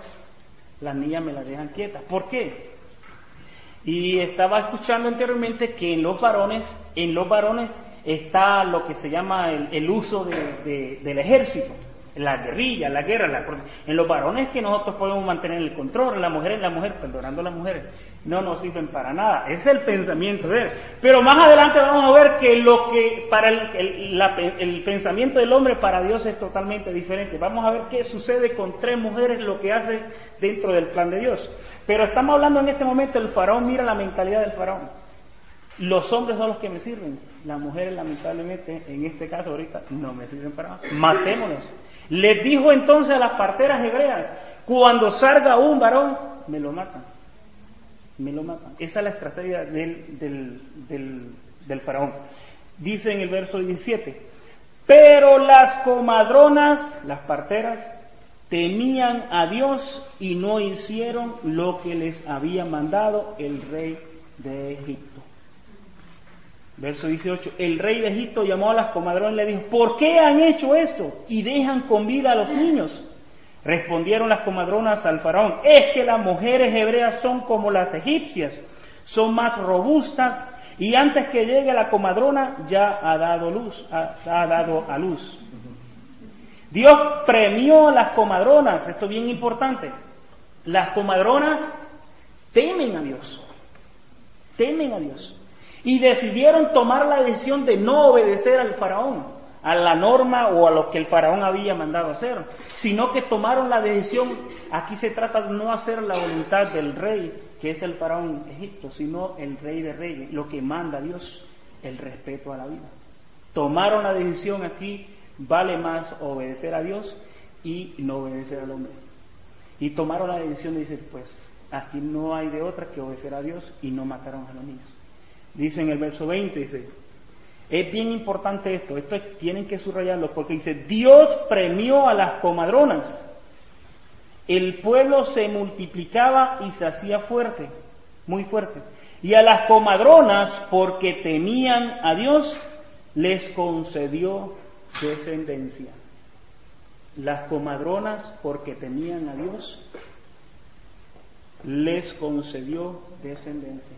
las niñas me las dejan quietas. ¿Por qué? Y estaba escuchando anteriormente que en los varones, en los varones está lo que se llama el, uso del ejército, la guerrilla, la guerra, en los varones que nosotros podemos mantener el control, en las mujeres, la mujer, perdonando a las mujeres, no nos sirven para nada. es el pensamiento de él. Pero más adelante vamos a ver que lo que para el, el, pensamiento del hombre para Dios es totalmente diferente. Vamos a ver qué sucede con tres mujeres, lo que hace dentro del plan de Dios. Pero estamos hablando en este momento del faraón, mira la mentalidad del faraón. Los hombres son los que me sirven, las mujeres lamentablemente, en este caso ahorita, no me sirven para nada. Matémonos. Les dijo entonces a las parteras hebreas, cuando salga un varón, me lo matan me lo matan. Esa es la estrategia del, del, del, faraón. Dice en el verso 17, pero las comadronas, las parteras, temían a Dios y no hicieron lo que les había mandado el rey de Egipto. Verso 18, el rey de Egipto llamó a las comadronas y le dijo, ¿por qué han hecho esto? Y dejan con vida a los niños. Respondieron las comadronas al faraón, es que las mujeres hebreas son como las egipcias, son más robustas y antes que llegue la comadrona ya ha dado luz, ha, ha dado a luz. Dios premió a las comadronas, esto es bien importante. Las comadronas temen a Dios, temen a Dios. Y decidieron tomar la decisión de no obedecer al faraón, a la norma o a lo que el faraón había mandado hacer, sino que tomaron la decisión, aquí se trata de no hacer la voluntad del rey, que es el faraón Egipto, sino el rey de reyes, lo que manda Dios, el respeto a la vida. Tomaron la decisión aquí vale más obedecer a Dios y no obedecer al hombre. Y tomaron la decisión de decir, pues aquí no hay de otra que obedecer a Dios y no mataron a los niños. Dice en el verso 20, dice, es bien importante esto, esto tienen que subrayarlo porque dice, Dios premió a las comadronas. El pueblo se multiplicaba y se hacía fuerte, muy fuerte. Y a las comadronas, porque temían a Dios, les concedió descendencia. Las comadronas, porque temían a Dios, les concedió descendencia.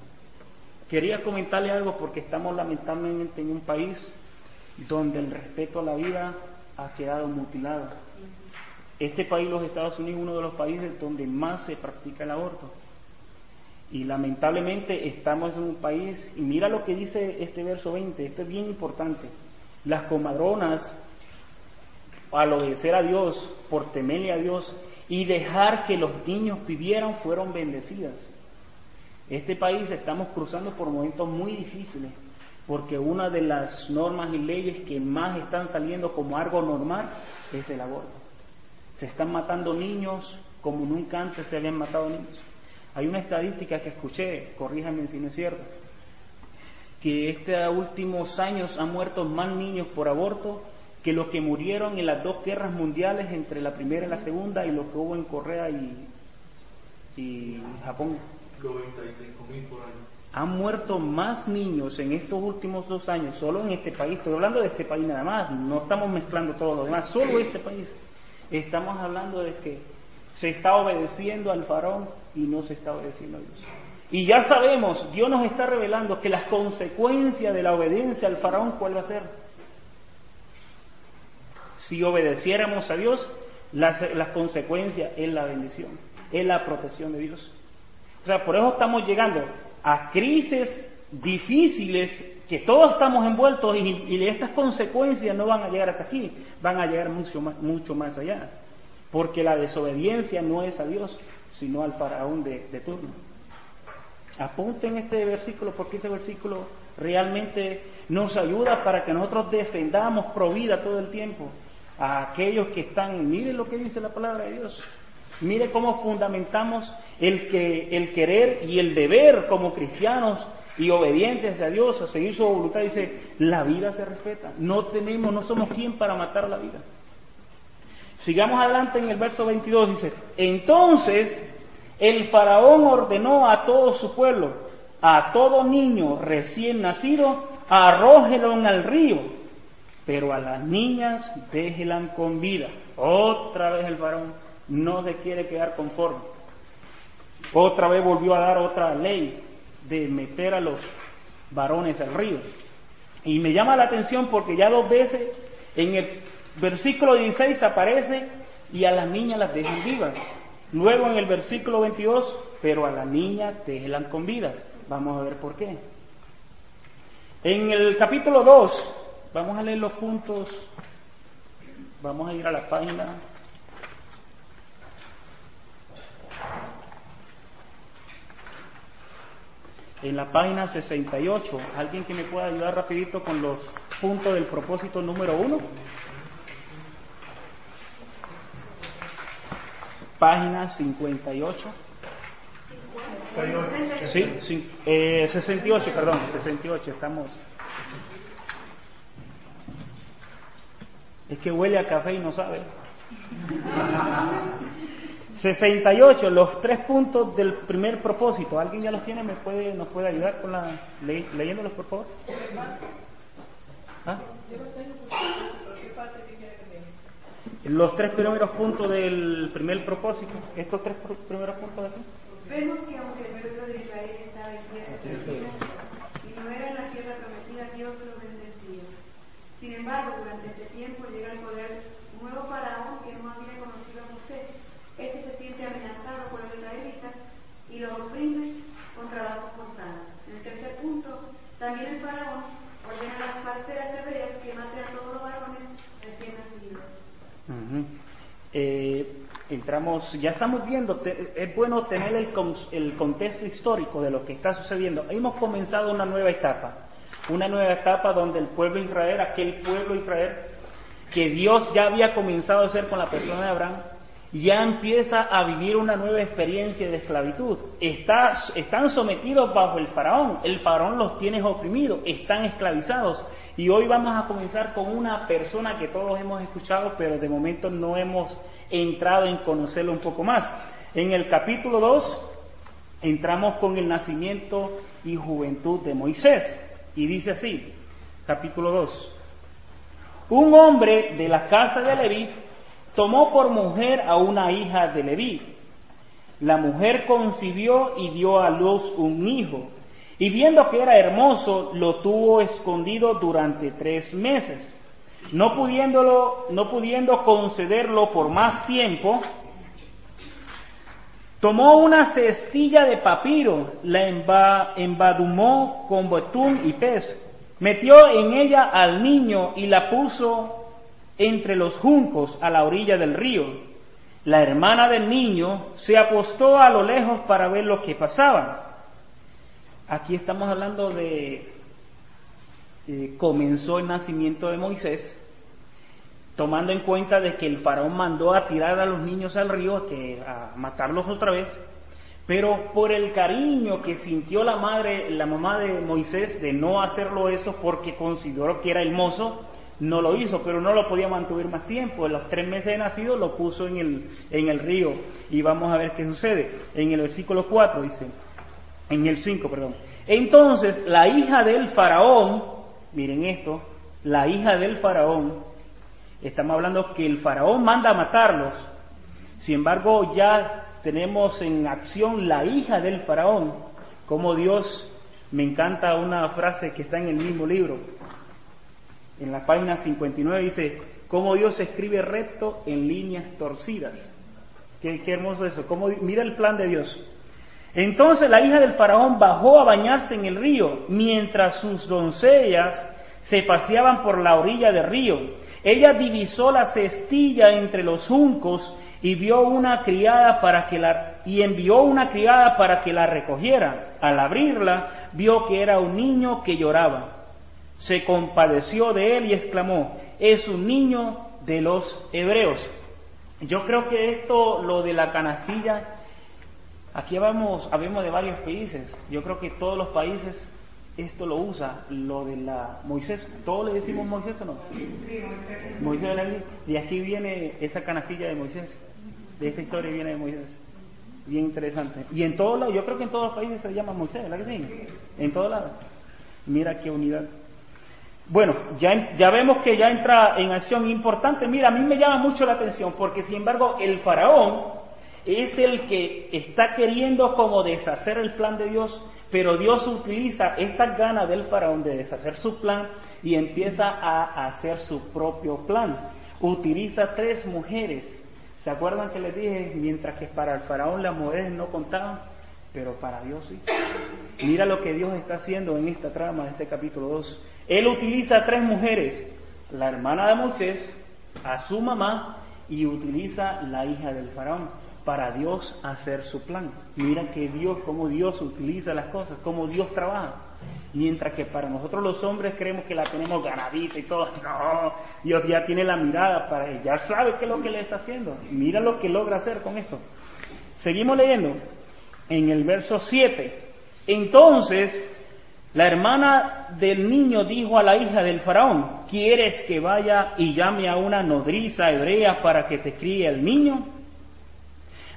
Quería comentarle algo porque estamos lamentablemente en un país donde el respeto a la vida ha quedado mutilado. Este país, los Estados Unidos, uno de los países donde más se practica el aborto. Y lamentablemente estamos en un país, y mira lo que dice este verso 20, esto es bien importante las comadronas, al obedecer a Dios, por temerle a Dios y dejar que los niños vivieran, fueron bendecidas. Este país estamos cruzando por momentos muy difíciles, porque una de las normas y leyes que más están saliendo como algo normal es el aborto. Se están matando niños como nunca antes se habían matado niños. Hay una estadística que escuché, corríjame si no es cierto, que estos últimos años han muerto más niños por aborto que los que murieron en las dos guerras mundiales entre la primera y la segunda y lo que hubo en Corea y, y Japón. Por año. Han muerto más niños en estos últimos dos años, solo en este país. Estoy hablando de este país nada más, no estamos mezclando todo lo demás, solo este país. Estamos hablando de que se está obedeciendo al faraón y no se está obedeciendo a Dios. Y ya sabemos, Dios nos está revelando que las consecuencias de la obediencia al faraón, ¿cuál va a ser? Si obedeciéramos a Dios, las, las consecuencias es la bendición, es la protección de Dios. O sea, por eso estamos llegando a crisis difíciles que todos estamos envueltos y, estas consecuencias no van a llegar hasta aquí, van a llegar mucho más, mucho más allá. Porque la desobediencia no es a Dios, sino al faraón de, de turno. Apunten este versículo porque este versículo realmente nos ayuda para que nosotros defendamos pro vida todo el tiempo a aquellos que están, mire lo que dice la palabra de Dios. Mire cómo fundamentamos el, que, el querer y el deber como cristianos y obedientes a Dios, a seguir su voluntad. Dice, la vida se respeta. No tenemos, no somos quien para matar la vida. Sigamos adelante en el verso 22. Dice, entonces el faraón ordenó a todo su pueblo, a todo niño recién nacido, arrójelo al río, pero a las niñas déjelan con vida. Otra vez el faraón no se quiere quedar conforme. Otra vez volvió a dar otra ley de meter a los varones al río. Y me llama la atención porque ya dos veces en el versículo 16 aparece y a las niñas las dejan vivas. Luego en el versículo 22, pero a la niña déjelan con vida. Vamos a ver por qué. En el capítulo 2, vamos a leer los puntos, vamos a ir a la página. En la página 68, alguien que me pueda ayudar rapidito con los puntos del propósito número 1. página 58. Sí, sí eh, 68, perdón, 68, estamos. Es que huele a café y no sabe. [laughs] 68, los tres puntos del primer propósito. ¿Alguien ya los tiene? ¿Me puede, ¿Nos puede ayudar con la ley, leyéndolos, por favor? ¿Ah? Los tres primeros puntos del primer propósito, estos tres pr primeros puntos de aquí. Vemos que aunque el pueblo de Israel estaba en tierra y no era la tierra prometida, Dios lo bendecía. Sin embargo, durante este tiempo llega el poder nuevo faraón que no Eh, entramos, ya estamos viendo, es bueno tener el, el contexto histórico de lo que está sucediendo. Hemos comenzado una nueva etapa, una nueva etapa donde el pueblo de Israel, aquel pueblo Israel que Dios ya había comenzado a hacer con la persona de Abraham, ya empieza a vivir una nueva experiencia de esclavitud. Está- están sometidos bajo el faraón, el faraón los tiene oprimidos, están esclavizados. Y hoy vamos a comenzar con una persona que todos hemos escuchado, pero de momento no hemos entrado en conocerlo un poco más. En el capítulo 2 entramos con el nacimiento y juventud de Moisés. Y dice así, capítulo 2. Un hombre de la casa de Leví tomó por mujer a una hija de Leví. La mujer concibió y dio a luz un hijo. Y viendo que era hermoso, lo tuvo escondido durante tres meses. No pudiéndolo, no pudiendo concederlo por más tiempo, tomó una cestilla de papiro, la emba- embadumó con betún y pez, metió en ella al niño y la puso entre los juncos a la orilla del río. La hermana del niño se apostó a lo lejos para ver lo que pasaba. Aquí estamos hablando de eh, comenzó el nacimiento de Moisés, tomando en cuenta de que el faraón mandó a tirar a los niños al río, que a matarlos otra vez, pero por el cariño que sintió la madre, la mamá de Moisés de no hacerlo eso porque consideró que era hermoso, no lo hizo, pero no lo podía mantener más tiempo. En los tres meses de nacido lo puso en el, en el río y vamos a ver qué sucede. En el versículo 4 dice, en el 5, perdón. Entonces la hija del faraón, miren esto, la hija del faraón, estamos hablando que el faraón manda a matarlos, sin embargo ya tenemos en acción la hija del faraón, como Dios, me encanta una frase que está en el mismo libro, en la página 59 dice, cómo Dios escribe recto en líneas torcidas. Qué, hermoso eso, cómo, mira el plan de Dios. Entonces la hija del faraón bajó a bañarse en el río, mientras sus doncellas se paseaban por la orilla del río. Ella divisó la cestilla entre los juncos y vio una criada para que la y envió una criada para que la recogiera. Al abrirla, vio que era un niño que lloraba. Se compadeció de él y exclamó: "Es un niño de los hebreos." Yo creo que esto lo de la canastilla Aquí vamos, habemos de varios países. Yo creo que todos los países esto lo usa, lo de la Moisés. ¿Todos le decimos Moisés o no? Moisés de aquí viene esa canastilla de Moisés. De esta historia viene de Moisés. Bien interesante. Y en todos lados, yo creo que en todos los países se llama Moisés, ¿verdad que? En todos lados. Mira qué unidad. Bueno, ya, vemos que ya entra en acción importante. Mira, a mí me llama mucho la atención porque, sin embargo, el faraón es el que está queriendo como deshacer el plan de Dios, pero Dios utiliza estas ganas del faraón de deshacer su plan y empieza a hacer su propio plan. Utiliza tres mujeres. ¿Se acuerdan que les dije, mientras que para el faraón las mujeres no contaban, pero para Dios sí? Mira lo que Dios está haciendo en esta trama de este capítulo 2. Él utiliza tres mujeres, la hermana de Moisés, a su mamá y utiliza la hija del faraón para Dios hacer su plan. Mira que Dios, cómo Dios utiliza las cosas, cómo Dios trabaja. Mientras que para nosotros los hombres creemos que la tenemos ganadita y todo. No, Dios ya tiene la mirada para él, ya sabe qué es lo que le está haciendo. Mira lo que logra hacer con esto. Seguimos leyendo en el verso 7. Entonces, la hermana del niño dijo a la hija del faraón, ¿quieres que vaya y llame a una nodriza hebrea para que te críe el niño?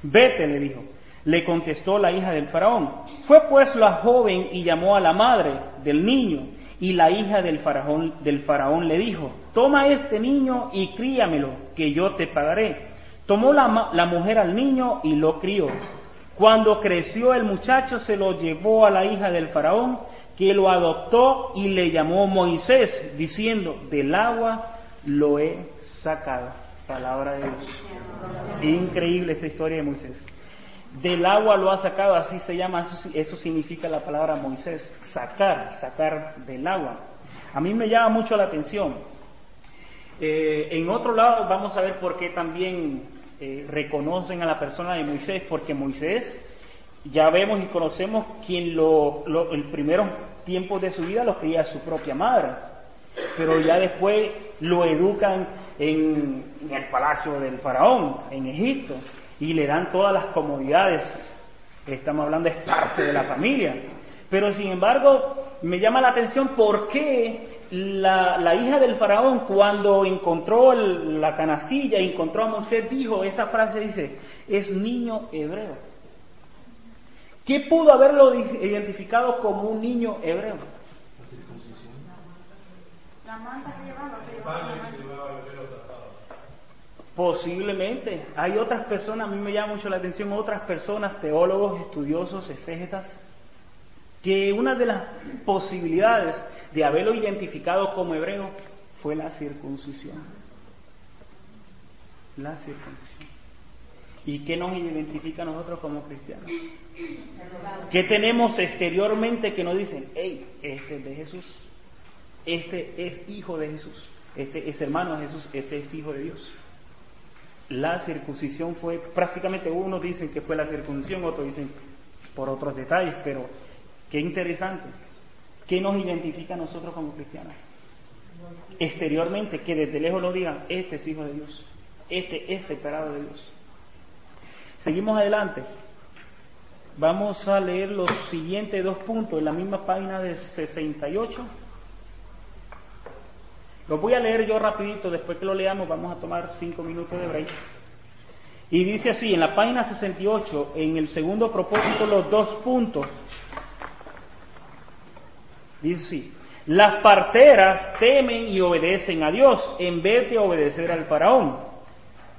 Vete, le dijo. Le contestó la hija del faraón. Fue pues la joven y llamó a la madre del niño. Y la hija del faraón, del faraón le dijo, toma este niño y críamelo, que yo te pagaré. Tomó la, la mujer al niño y lo crió. Cuando creció el muchacho se lo llevó a la hija del faraón, que lo adoptó y le llamó Moisés, diciendo, del agua lo he sacado. Palabra de Dios. Increíble esta historia de Moisés. Del agua lo ha sacado, así se llama, eso, significa la palabra Moisés, sacar, sacar del agua. A mí me llama mucho la atención. Eh, en otro lado vamos a ver por qué también eh, reconocen a la persona de Moisés, porque Moisés ya vemos y conocemos quien lo, lo el primeros tiempos de su vida lo cría su propia madre, pero ya después lo educan en, el palacio del faraón, en Egipto, y le dan todas las comodidades. Estamos hablando, es parte de la familia. Pero sin embargo, me llama la atención por qué la, hija del faraón, cuando encontró la canastilla, encontró a Moisés, dijo, esa frase dice, es niño hebreo. ¿Qué pudo haberlo identificado como un niño hebreo? La manta que llevaba, Posiblemente. Hay otras personas, a mí me llama mucho la atención, otras personas, teólogos, estudiosos, exégetas, que una de las posibilidades de haberlo identificado como hebreo fue la circuncisión. La circuncisión. ¿Y qué nos identifica a nosotros como cristianos? ¿Qué tenemos exteriormente que nos dicen, hey, este es de Jesús, este es hijo de Jesús, este es hermano de Jesús, este es hijo de Dios? la circuncisión fue, prácticamente unos dicen que fue la circuncisión, otros dicen por otros detalles, pero qué interesante. ¿Qué nos identifica a nosotros como cristianos? Exteriormente, que desde lejos lo digan, este es hijo de Dios, este es separado de Dios. Seguimos adelante. Vamos a leer los siguientes dos puntos en la misma página de 68. Lo voy a leer yo rapidito, después que lo leamos vamos a tomar cinco minutos de break. Y dice así, en la página 68, en el segundo propósito, los dos puntos. Dice las parteras temen y obedecen a Dios en vez de obedecer al faraón,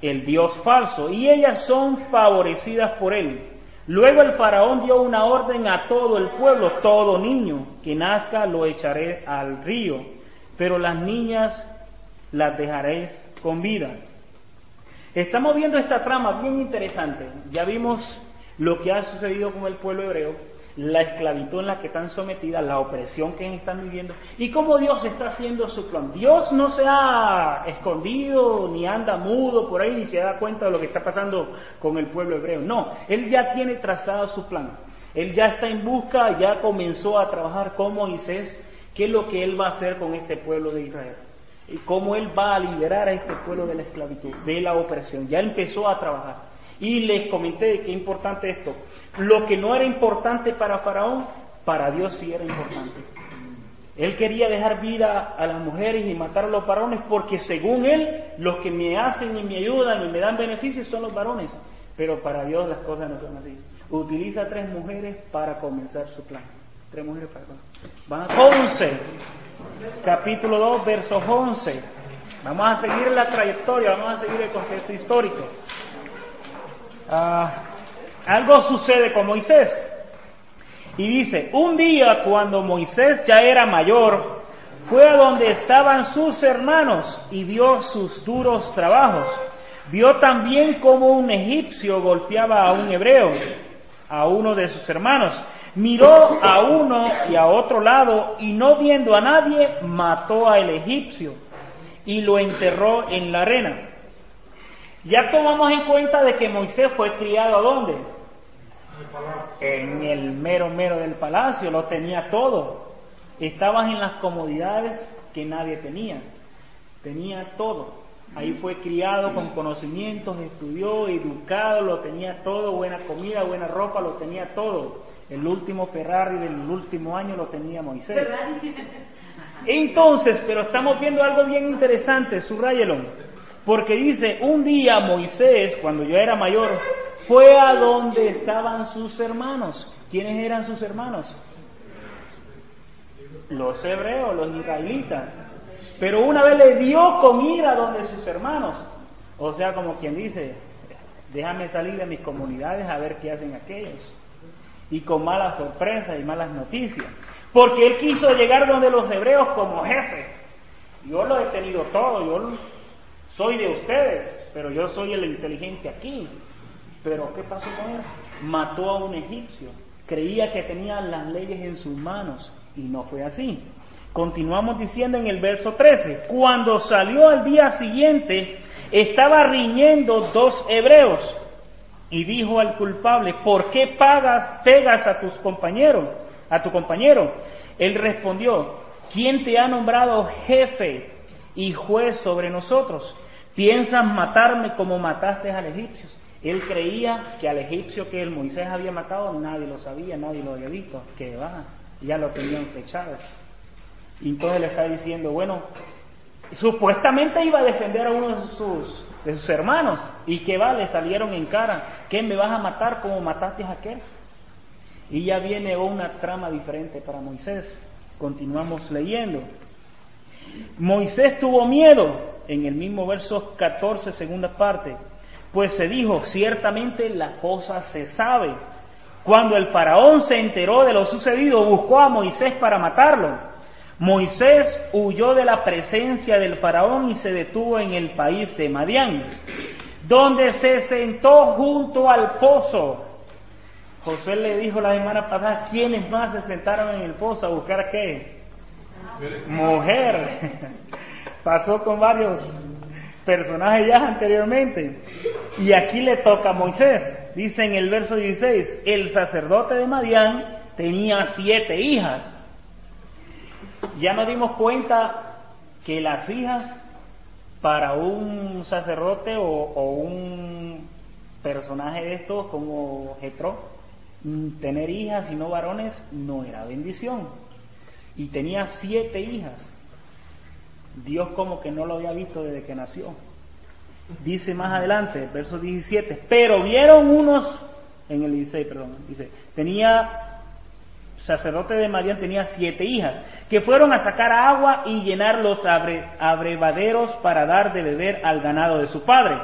el Dios falso, y ellas son favorecidas por él. Luego el faraón dio una orden a todo el pueblo, todo niño que nazca lo echaré al río pero las niñas las dejaréis con vida. Estamos viendo esta trama bien interesante. Ya vimos lo que ha sucedido con el pueblo hebreo, la esclavitud en la que están sometidas, la opresión que están viviendo y cómo Dios está haciendo su plan. Dios no se ha escondido ni anda mudo por ahí y se da cuenta de lo que está pasando con el pueblo hebreo. No, Él ya tiene trazado su plan. Él ya está en busca, ya comenzó a trabajar con Moisés qué es lo que Él va a hacer con este pueblo de Israel y cómo Él va a liberar a este pueblo de la esclavitud, de la opresión. Ya empezó a trabajar. Y les comenté que importante esto. Lo que no era importante para Faraón, para Dios sí era importante. Él quería dejar vida a las mujeres y matar a los varones porque según él, los que me hacen y me ayudan y me dan beneficios son los varones. Pero para Dios las cosas no son así. Utiliza tres mujeres para comenzar su plan. Tres mujeres para Van a 11, capítulo 2, verso 11. Vamos a seguir la trayectoria, vamos a seguir el concepto histórico. Ah, algo sucede con Moisés. Y dice, un día cuando Moisés ya era mayor, fue a donde estaban sus hermanos y vio sus duros trabajos. Vio también como un egipcio golpeaba a un hebreo a uno de sus hermanos. Miró a uno y a otro lado y no viendo a nadie, mató al egipcio y lo enterró en la arena. Ya tomamos en cuenta de que Moisés fue criado a dónde? En el mero mero del palacio, lo tenía todo. Estaban en las comodidades que nadie tenía. Tenía todo. Ahí fue criado con conocimientos, estudió, educado, lo tenía todo, buena comida, buena ropa, lo tenía todo. El último Ferrari del último año lo tenía Moisés. Entonces, pero estamos viendo algo bien interesante, subrayelo, porque dice, un día Moisés, cuando yo era mayor, fue a donde estaban sus hermanos. ¿Quiénes eran sus hermanos? Los hebreos, los israelitas. Pero una vez le dio comida donde sus hermanos. O sea, como quien dice, déjame salir de mis comunidades a ver qué hacen aquellos. Y con malas sorpresas y malas noticias. Porque él quiso llegar donde los hebreos como jefe. Yo lo he tenido todo, yo soy de ustedes, pero yo soy el inteligente aquí. Pero ¿qué pasó con él? Mató a un egipcio. Creía que tenía las leyes en sus manos y no fue así. Continuamos diciendo en el verso 13, cuando salió al día siguiente, estaba riñendo dos hebreos y dijo al culpable, ¿por qué pagas, pegas a tus compañeros, a tu compañero? Él respondió, ¿quién te ha nombrado jefe y juez sobre nosotros? ¿Piensas matarme como mataste al egipcio? Él creía que al egipcio que el Moisés había matado nadie lo sabía, nadie lo había visto, que va, ya lo tenían fechado. Y entonces le está diciendo, bueno, supuestamente iba a defender a uno de sus, de sus hermanos. ¿Y qué va? Le salieron en cara. ¿Qué me vas a matar como mataste a aquel? Y ya viene una trama diferente para Moisés. Continuamos leyendo. Moisés tuvo miedo en el mismo verso 14, segunda parte. Pues se dijo, ciertamente la cosa se sabe. Cuando el faraón se enteró de lo sucedido, buscó a Moisés para matarlo Moisés huyó de la presencia del faraón y se detuvo en el país de Madián, donde se sentó junto al pozo. Josué le dijo la semana pasada, ¿quiénes más se sentaron en el pozo a buscar qué? Mujer. Pasó con varios personajes ya anteriormente. Y aquí le toca a Moisés. Dice en el verso 16, el sacerdote de Madián tenía siete hijas ya nos dimos cuenta que las hijas para un sacerdote o, un personaje de estos como Jetro, tener hijas y no varones no era bendición. Y tenía siete hijas. Dios como que no lo había visto desde que nació. Dice más adelante, verso 17, pero vieron unos, en el 16, perdón, dice, tenía sacerdote de Madián tenía siete hijas, que fueron a sacar agua y llenar los abrevaderos para dar de beber al ganado de su padre.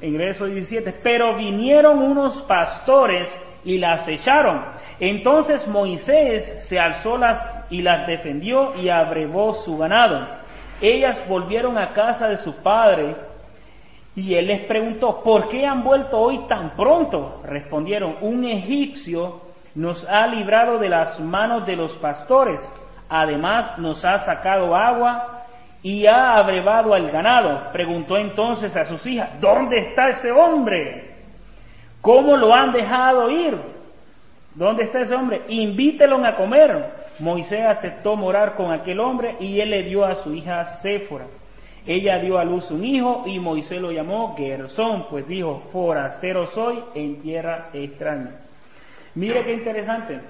En verso 17, pero vinieron unos pastores y las echaron. Entonces Moisés se alzó las y las defendió y abrevó su ganado. Ellas volvieron a casa de su padre y él les preguntó, ¿por qué han vuelto hoy tan pronto? Respondieron, un egipcio nos ha librado de las manos de los pastores, además nos ha sacado agua y ha abrevado al ganado. Preguntó entonces a sus hijas, ¿dónde está ese hombre? ¿Cómo lo han dejado ir? ¿Dónde está ese hombre? Invítelo a comer. Moisés aceptó morar con aquel hombre y él le dio a su hija Séfora. Ella dio a luz un hijo y Moisés lo llamó Gersón, pues dijo, forastero soy en tierra extraña. Mire qué interesante.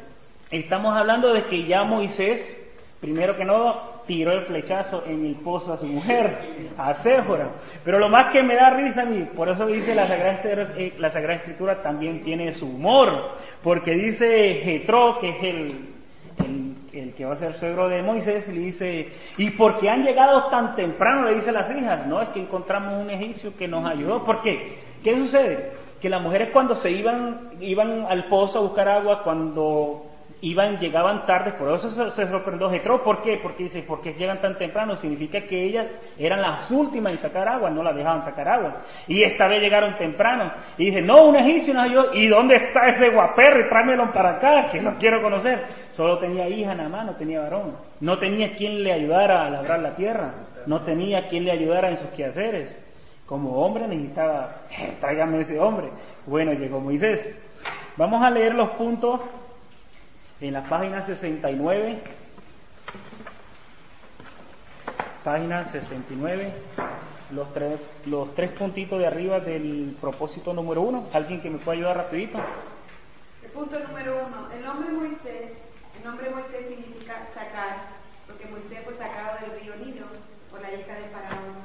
Estamos hablando de que ya Moisés, primero que no, tiró el flechazo en el pozo a su mujer, a Séfora. Pero lo más que me da risa a mí, por eso dice la Sagrada, eh, la Sagrada Escritura también tiene su humor, porque dice Jetro, que es el, el, que va a ser suegro de Moisés, le dice, ¿y por qué han llegado tan temprano? Le dice las hijas, no, es que encontramos un egipcio que nos ayudó. ¿Por qué? ¿Qué sucede? que las mujeres cuando se iban, iban al pozo a buscar agua, cuando iban, llegaban tarde, por eso se, sorprendió Jetro, ¿por qué? Porque dice, ¿por qué llegan tan temprano? Significa que ellas eran las últimas en sacar agua, no las dejaban sacar agua. Y esta vez llegaron temprano. Y dice, no, un egipcio no yo, ¿y dónde está ese guaperro? Tráemelo para acá, que no quiero conocer. Solo tenía hija nada más, no tenía varón. No tenía quien le ayudara a labrar la tierra. No tenía quien le ayudara en sus quehaceres. Como hombre necesitaba, tráigame ese hombre. Bueno, llegó Moisés. Vamos a leer los puntos en la página 69. Página 69. Los tres, los tres puntitos de arriba del propósito número uno. ¿Alguien que me pueda ayudar rapidito? El punto número uno. El nombre Moisés, el nombre Moisés significa sacar, porque Moisés fue sacado del río Nilo por la hija de Faraón.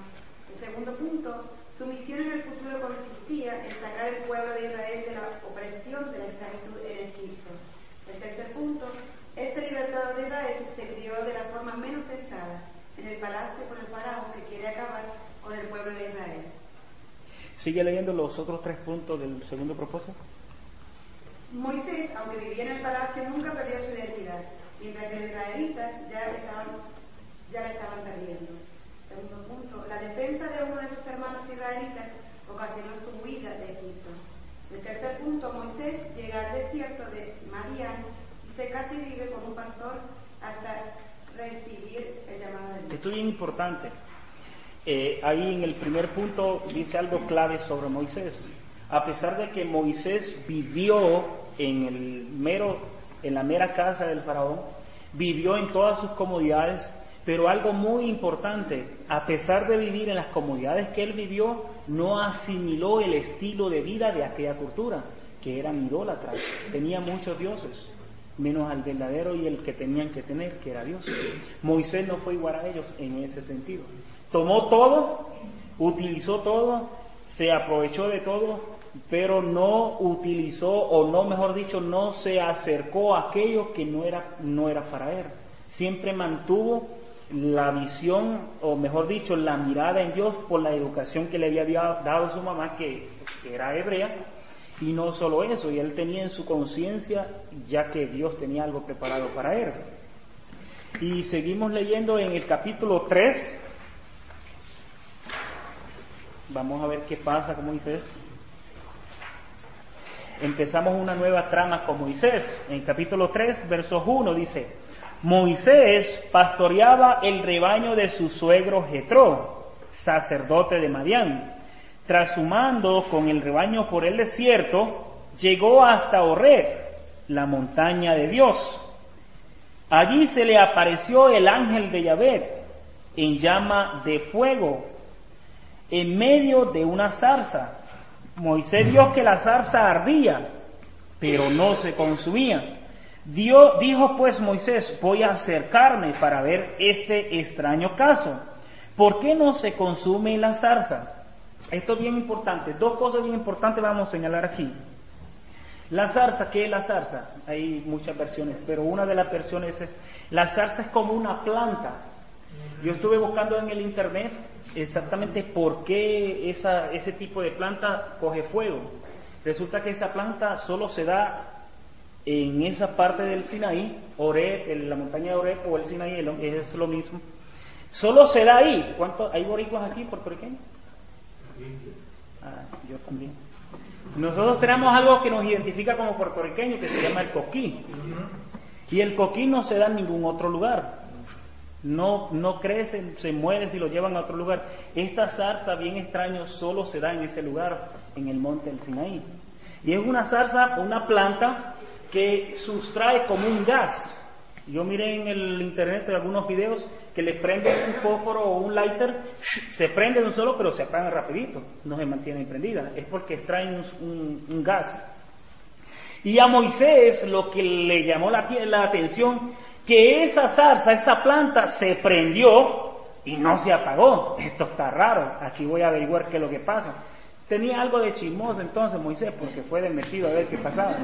El segundo punto, su misión en el futuro consistía en sacar el pueblo de Israel de la opresión de la esclavitud Libertadora se crió de la forma menos pensada, en el palacio con el faraón que quiere acabar con el pueblo de Israel. ¿Sigue leyendo los otros tres puntos del segundo propósito? Moisés, aunque vivía en el palacio, nunca perdió su identidad, mientras que los israelitas ya la estaban, ya estaban perdiendo. Segundo punto, la defensa de uno de sus hermanos israelitas ocasionó su huida de Egipto. El tercer punto, Moisés llega al Usted casi vive como un pastor hasta recibir el llamado de Dios. Esto es bien importante. Eh, ahí en el primer punto dice algo clave sobre Moisés. A pesar de que Moisés vivió en el mero, en la mera casa del faraón, vivió en todas sus comodidades, pero algo muy importante, a pesar de vivir en las comodidades que él vivió, no asimiló el estilo de vida de aquella cultura, que eran idólatras, tenía muchos dioses menos al verdadero y el que tenían que tener, que era Dios. Moisés no fue igual a ellos en ese sentido. Tomó todo, utilizó todo, se aprovechó de todo, pero no utilizó, o no, mejor dicho, no se acercó a aquello que no era, no era para él. Siempre mantuvo la visión, o mejor dicho, la mirada en Dios por la educación que le había dado su mamá, que, que era hebrea, y no solo eso, y él tenía en su conciencia ya que Dios tenía algo preparado para él. Y seguimos leyendo en el capítulo 3. Vamos a ver qué pasa con Moisés. Empezamos una nueva trama con Moisés. En el capítulo 3, verso 1 dice, Moisés pastoreaba el rebaño de su suegro Jetro, sacerdote de Madián tras su mando con el rebaño por el desierto, llegó hasta Horeb, la montaña de Dios. Allí se le apareció el ángel de Yahvé en llama de fuego, en medio de una zarza. Moisés vio que la zarza ardía, pero no se consumía. Dijo pues Moisés, voy a acercarme para ver este extraño caso. ¿Por qué no se consume la zarza? Esto es bien importante. Dos cosas bien importantes vamos a señalar aquí. La zarza, ¿qué es la zarza? Hay muchas versiones, pero una de las versiones es, la zarza es como una planta. Yo estuve buscando en el internet exactamente por qué ese tipo de planta coge fuego. Resulta que esa planta solo se da en esa parte del Sinaí, Ore, en la montaña de Ore o el Sinaí, es lo mismo. Solo se da ahí. ¿Cuánto, ¿Hay boricuas aquí puertorriqueños? Ah, yo también. Nosotros tenemos algo que nos identifica como puertorriqueños que se llama el coquí. Y el coquí no se da en ningún otro lugar. No, no crece, se muere si lo llevan a otro lugar. Esta zarza bien extraño solo se da en ese lugar, en el monte del Sinaí. Y es una zarza, una planta que sustrae como un gas. Yo miré en el internet algunos videos que le prenden un fósforo o un lighter, se prende de un solo pero se apaga rapidito, no se mantiene prendida, es porque extraen un, gas. Y a Moisés lo que le llamó la, la atención, que esa zarza, esa planta se prendió y no se apagó. Esto está raro, aquí voy a averiguar qué es lo que pasa. Tenía algo de chismoso entonces Moisés, porque fue metido a ver qué pasaba.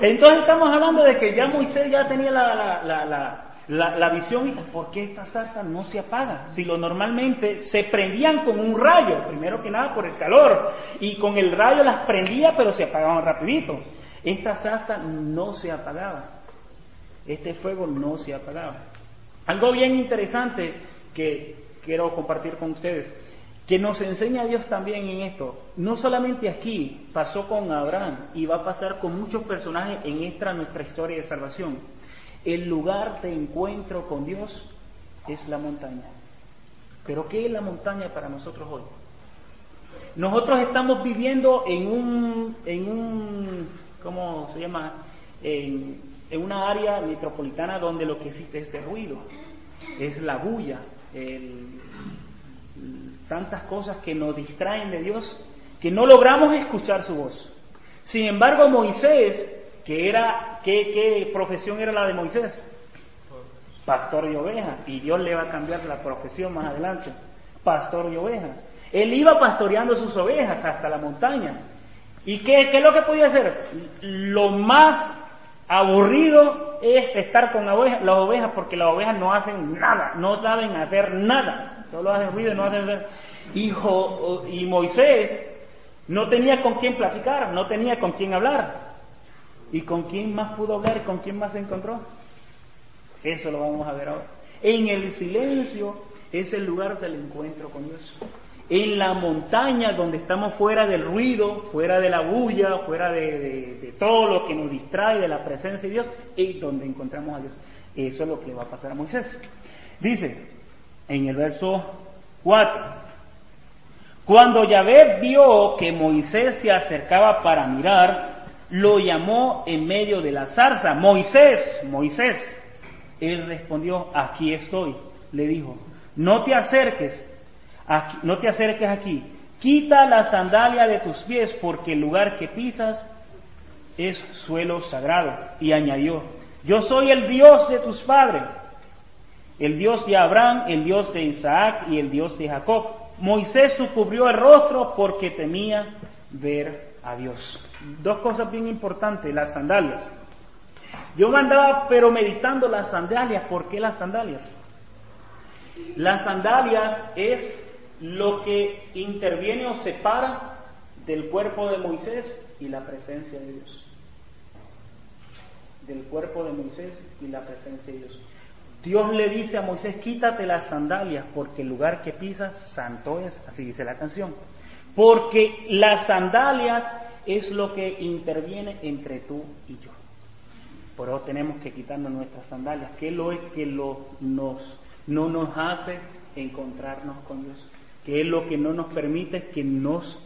Entonces estamos hablando de que ya Moisés ya tenía la, la, la, visión y ¿por qué esta zarza no se apaga? Si lo normalmente se prendían con un rayo, primero que nada por el calor, y con el rayo las prendía pero se apagaban rapidito. Esta zarza no se apagaba. Este fuego no se apagaba. Algo bien interesante que quiero compartir con ustedes que nos enseña Dios también en esto. No solamente aquí, pasó con Abraham y va a pasar con muchos personajes en esta nuestra historia de salvación. El lugar de encuentro con Dios es la montaña. Pero ¿qué es la montaña para nosotros hoy? Nosotros estamos viviendo en un, en un ¿cómo se llama? En, en una área metropolitana donde lo que existe es el ruido, es la bulla, el, tantas cosas que nos distraen de Dios, que no logramos escuchar su voz. Sin embargo, Moisés, que era, ¿qué, qué profesión era la de Moisés? Pastor y oveja. Y Dios le va a cambiar la profesión más adelante. Pastor y oveja. Él iba pastoreando sus ovejas hasta la montaña. ¿Y qué, qué es lo que podía hacer? Lo más aburrido es estar con las ovejas porque las ovejas no hacen nada, no saben hacer nada solo hacen ruido y no hacen ver. Hijo, y Moisés no tenía con quién platicar, no tenía con quién hablar. ¿Y con quién más pudo hablar con quién más se encontró? Eso lo vamos a ver ahora. En el silencio es el lugar del encuentro con Dios. En la montaña donde estamos fuera del ruido, fuera de la bulla, fuera de, todo lo que nos distrae de la presencia de Dios, es donde encontramos a Dios. Eso es lo que va a pasar a Moisés. Dice, en el verso 4. Cuando Yahvé vio que Moisés se acercaba para mirar, lo llamó en medio de la zarza, Moisés, Moisés. Él respondió, aquí estoy. Le dijo, no te acerques, no te acerques aquí, quita la sandalia de tus pies porque el lugar que pisas es suelo sagrado. Y añadió, yo soy el Dios de tus padres, el Dios de Abraham, el Dios de Isaac y el Dios de Jacob. Moisés cubrió el rostro porque temía ver a Dios. Dos cosas bien importantes, las sandalias. Yo andaba pero meditando las sandalias. ¿Por qué las sandalias? Las sandalias es lo que interviene o separa del cuerpo de Moisés y la presencia de Dios. Del cuerpo de Moisés y la presencia de Dios. Dios le dice a Moisés, quítate las sandalias porque el lugar que pisas santo es, así dice la canción. Porque las sandalias es lo que interviene entre tú y yo. Por eso tenemos que quitarnos nuestras sandalias, que es lo que lo, nos, no nos hace encontrarnos con Dios, que es lo que no nos permite que nos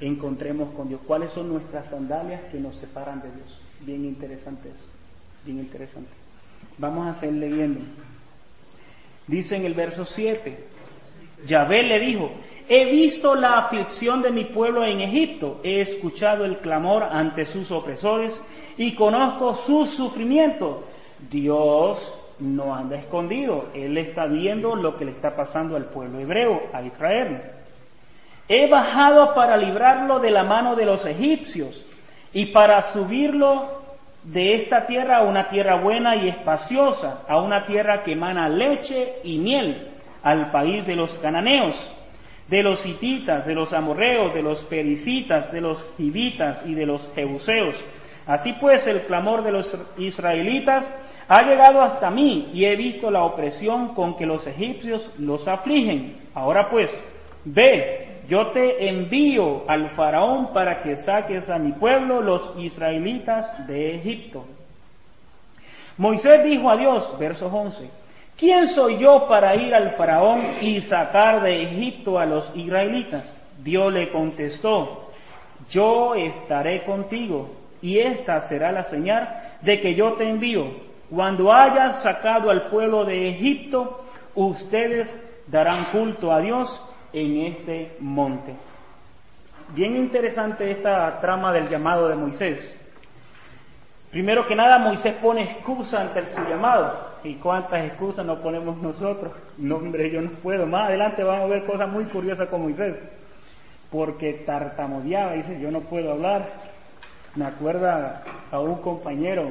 encontremos con Dios. ¿Cuáles son nuestras sandalias que nos separan de Dios? Bien interesante eso, bien interesante. Vamos a seguir leyendo. Dice en el verso 7, Yahvé le dijo, he visto la aflicción de mi pueblo en Egipto, he escuchado el clamor ante sus opresores y conozco sus sufrimientos. Dios no anda escondido, Él está viendo lo que le está pasando al pueblo hebreo, a Israel. He bajado para librarlo de la mano de los egipcios y para subirlo de esta tierra a una tierra buena y espaciosa, a una tierra que emana leche y miel, al país de los cananeos, de los hititas, de los amorreos, de los pericitas, de los hivitas y de los jebuseos. Así pues, el clamor de los israelitas ha llegado hasta mí y he visto la opresión con que los egipcios los afligen. Ahora pues, ve, yo te envío al faraón para que saques a mi pueblo, los israelitas de Egipto. Moisés dijo a Dios, versos 11, ¿quién soy yo para ir al faraón y sacar de Egipto a los israelitas? Dios le contestó, yo estaré contigo y esta será la señal de que yo te envío. Cuando hayas sacado al pueblo de Egipto, ustedes darán culto a Dios en este monte. Bien interesante esta trama del llamado de Moisés. Primero que nada, Moisés pone excusa ante su llamado. ¿Y cuántas excusas nos ponemos nosotros? No, hombre, yo no puedo. Más adelante vamos a ver cosas muy curiosas con Moisés. Porque tartamudeaba, dice, yo no puedo hablar. Me acuerda a un compañero,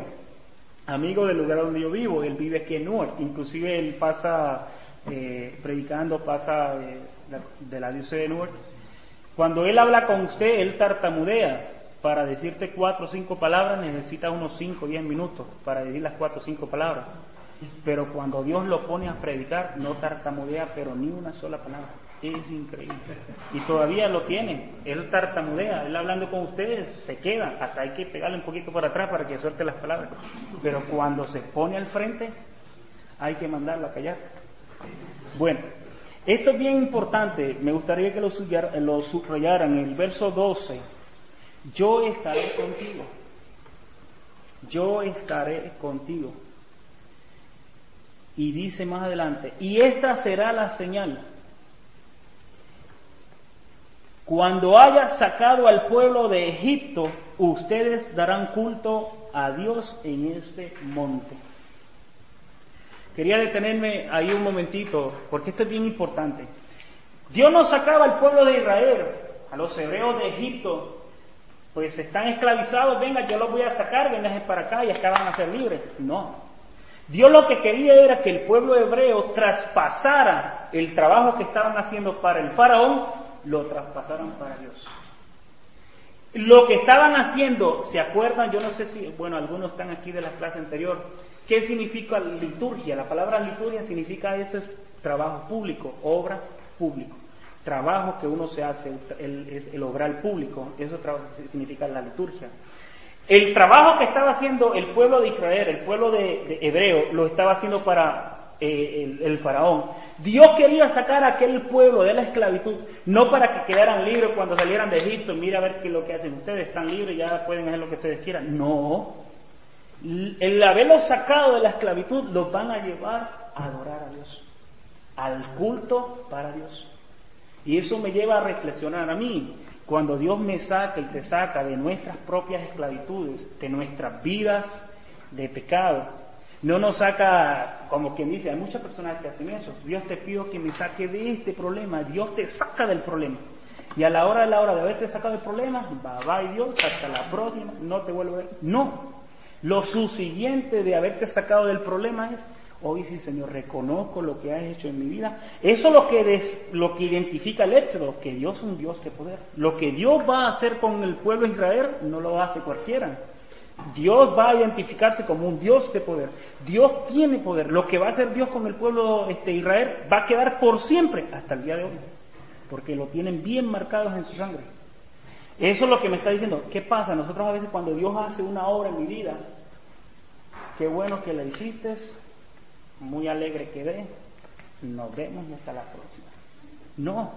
amigo del lugar donde yo vivo, él vive aquí en Newark. Inclusive él pasa eh, predicando, pasa... De la diócesis de Newark, cuando él habla con usted, él tartamudea. Para decirte cuatro o cinco palabras necesita unos cinco o diez minutos para decir las cuatro o cinco palabras. Pero cuando Dios lo pone a predicar, no tartamudea, pero ni una sola palabra. Es increíble. Y todavía lo tiene. Él tartamudea. Él hablando con ustedes se queda. Hasta hay que pegarle un poquito para atrás para que suelte las palabras. Pero cuando se pone al frente, hay que mandarlo a callar. Bueno, esto es bien importante, me gustaría que lo, subrayaran en el verso 12. Yo estaré contigo. Yo estaré contigo. Y dice más adelante, y esta será la señal. Cuando haya sacado al pueblo de Egipto, ustedes darán culto a Dios en este monte. Quería detenerme ahí un momentito, porque esto es bien importante. Dios no sacaba al pueblo de Israel, a los hebreos de Egipto, pues están esclavizados, venga, yo los voy a sacar, vengan para acá y acá van a ser libres. No. Dios lo que quería era que el pueblo hebreo traspasara el trabajo que estaban haciendo para el faraón, lo traspasaran para Dios. Lo que estaban haciendo, ¿se acuerdan? Yo no sé si, bueno, algunos están aquí de la clase anterior, ¿Qué significa liturgia? La palabra liturgia significa eso es trabajo público, obra público. Trabajo que uno se hace, el obrar público, eso significa la liturgia. El trabajo que estaba haciendo el pueblo de Israel, el pueblo de, hebreo, lo estaba haciendo para eh, el, faraón. Dios quería sacar a aquel pueblo de la esclavitud, no para que quedaran libres cuando salieran de Egipto, mira a ver qué es lo que hacen ustedes, están libres, ya pueden hacer lo que ustedes quieran. No, el haberlos sacado de la esclavitud los van a llevar a adorar a Dios, al culto para Dios. Y eso me lleva a reflexionar a mí, cuando Dios me saca y te saca de nuestras propias esclavitudes, de nuestras vidas de pecado, no nos saca, como quien dice, hay muchas personas que hacen eso. Dios te pido que me saque de este problema. Dios te saca del problema. Y a la hora de la hora de haberte sacado del problema, va, y Dios, hasta la próxima, no te vuelvo a ver. No. Lo suficiente de haberte sacado del problema es, hoy sí Señor, reconozco lo que has hecho en mi vida. Eso es lo que, lo que identifica el éxodo, que Dios es un Dios de poder. Lo que Dios va a hacer con el pueblo de Israel no lo hace cualquiera. Dios va a identificarse como un Dios de poder. Dios tiene poder. Lo que va a hacer Dios con el pueblo este, Israel va a quedar por siempre hasta el día de hoy. Porque lo tienen bien marcados en su sangre. Eso es lo que me está diciendo. ¿Qué pasa? Nosotros a veces cuando Dios hace una obra en mi vida, qué bueno que la hiciste, muy alegre quedé, nos vemos hasta la próxima. No,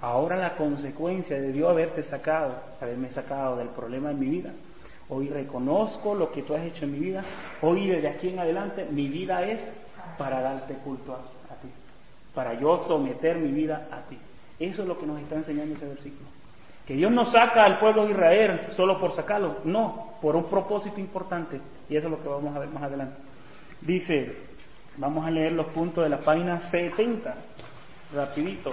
ahora la consecuencia de Dios haberte sacado, haberme sacado del problema en mi vida, Hoy reconozco lo que tú has hecho en mi vida. Hoy desde aquí en adelante mi vida es para darte culto a, ti. Para yo someter mi vida a ti. Eso es lo que nos está enseñando ese versículo. Que Dios no saca al pueblo de Israel solo por sacarlo. No, por un propósito importante. Y eso es lo que vamos a ver más adelante. Dice, vamos a leer los puntos de la página 70. Rapidito.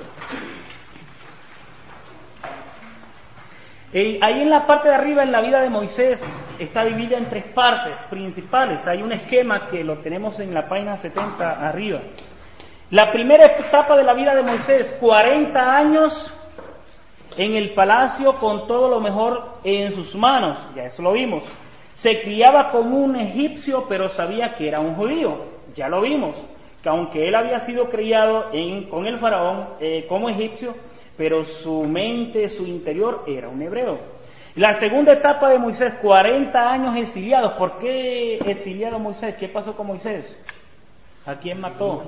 Ahí en la parte de arriba, en la vida de Moisés, está dividida en tres partes principales. Hay un esquema que lo tenemos en la página 70 arriba. La primera etapa de la vida de Moisés, 40 años en el palacio con todo lo mejor en sus manos, ya eso lo vimos. Se criaba como un egipcio, pero sabía que era un judío, ya lo vimos. Que aunque él había sido criado con el faraón eh, como egipcio, pero su mente, su interior era un hebreo. La segunda etapa de Moisés, 40 años exiliados. ¿Por qué exiliado Moisés? ¿Qué pasó con Moisés? ¿A quién mató?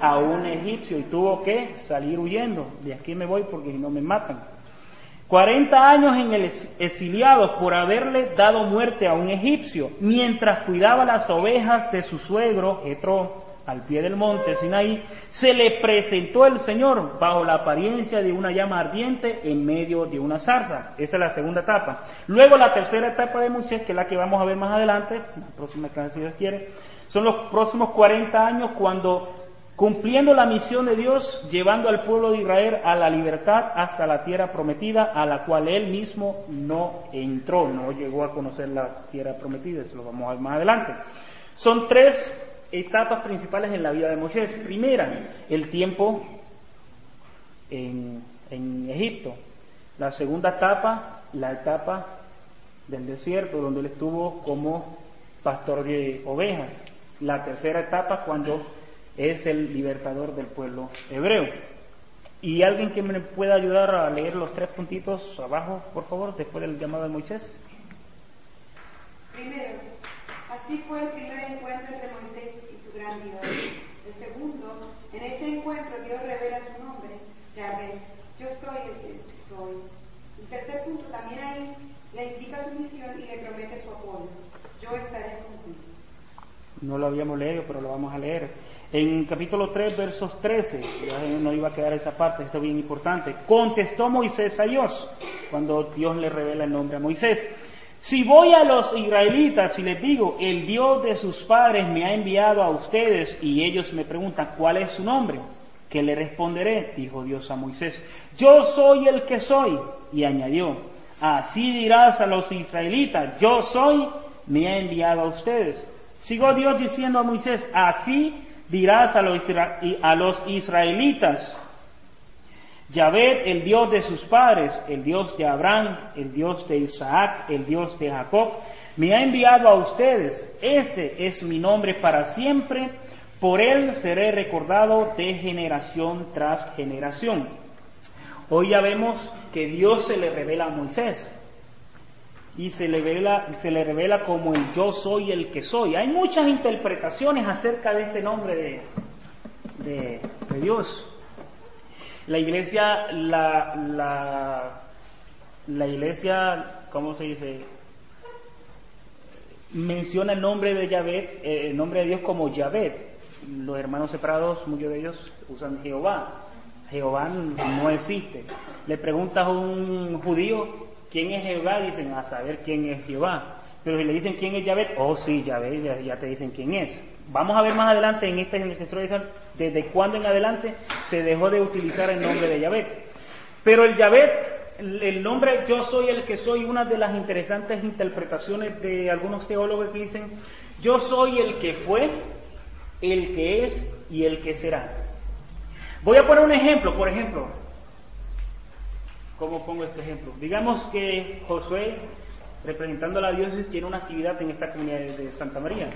A un egipcio y tuvo que salir huyendo. De aquí me voy porque no me matan. 40 años en el exiliado por haberle dado muerte a un egipcio mientras cuidaba las ovejas de su suegro Jetro al pie del monte Sinaí, se le presentó el Señor bajo la apariencia de una llama ardiente en medio de una zarza. Esa es la segunda etapa. Luego la tercera etapa de Moisés, que es la que vamos a ver más adelante, la próxima clase si Dios quiere, son los próximos 40 años cuando cumpliendo la misión de Dios, llevando al pueblo de Israel a la libertad hasta la tierra prometida, a la cual él mismo no entró, no llegó a conocer la tierra prometida, eso lo vamos a ver más adelante. Son tres etapas principales en la vida de Moisés. Primera, el tiempo en, Egipto. La segunda etapa, la etapa del desierto, donde él estuvo como pastor de ovejas. La tercera etapa, cuando es el libertador del pueblo hebreo. ¿Y alguien que me pueda ayudar a leer los tres puntitos abajo, por favor, después del llamado de Moisés? Primero, así fue el primer encuentro entre Moisés el segundo, en este encuentro Dios revela su nombre, Yahvé, yo soy el que soy. El tercer punto, también ahí le indica su misión y le promete su apoyo. Yo estaré contigo. No lo habíamos leído, pero lo vamos a leer. En capítulo 3, versos 13, ya no iba a quedar esa parte, esto es bien importante. Contestó Moisés a Dios, cuando Dios le revela el nombre a Moisés. Si voy a los israelitas y les digo, el Dios de sus padres me ha enviado a ustedes y ellos me preguntan, ¿cuál es su nombre? ¿Qué le responderé? Dijo Dios a Moisés, yo soy el que soy. Y añadió, así dirás a los israelitas, yo soy, me ha enviado a ustedes. Siguió Dios diciendo a Moisés, así dirás a los israelitas, Yahvé, el Dios de sus padres, el Dios de Abraham, el Dios de Isaac, el Dios de Jacob, me ha enviado a ustedes. Este es mi nombre para siempre. Por él seré recordado de generación tras generación. Hoy ya vemos que Dios se le revela a Moisés. y se le, revela, se le revela como el yo soy el que soy. Hay muchas interpretaciones acerca de este nombre de, Dios. La iglesia, la, la, la iglesia, ¿cómo se dice? Menciona el nombre de Yahvé, eh, el nombre de Dios como Yahvé. Los hermanos separados, muchos de ellos usan Jehová. Jehová no existe. Le preguntas a un judío quién es Jehová, dicen a saber quién es Jehová. Pero si le dicen quién es Yahvé, oh sí, Yahvé, ya, ya te dicen quién es. Vamos a ver más adelante en este en el desde cuándo en adelante se dejó de utilizar el nombre de Yahvé. Pero el Yahvé, el nombre yo soy el que soy, una de las interesantes interpretaciones de algunos teólogos que dicen, yo soy el que fue, el que es y el que será. Voy a poner un ejemplo, por ejemplo. ¿Cómo pongo este ejemplo? Digamos que Josué, representando a la diócesis, tiene una actividad en esta comunidad de Santa María.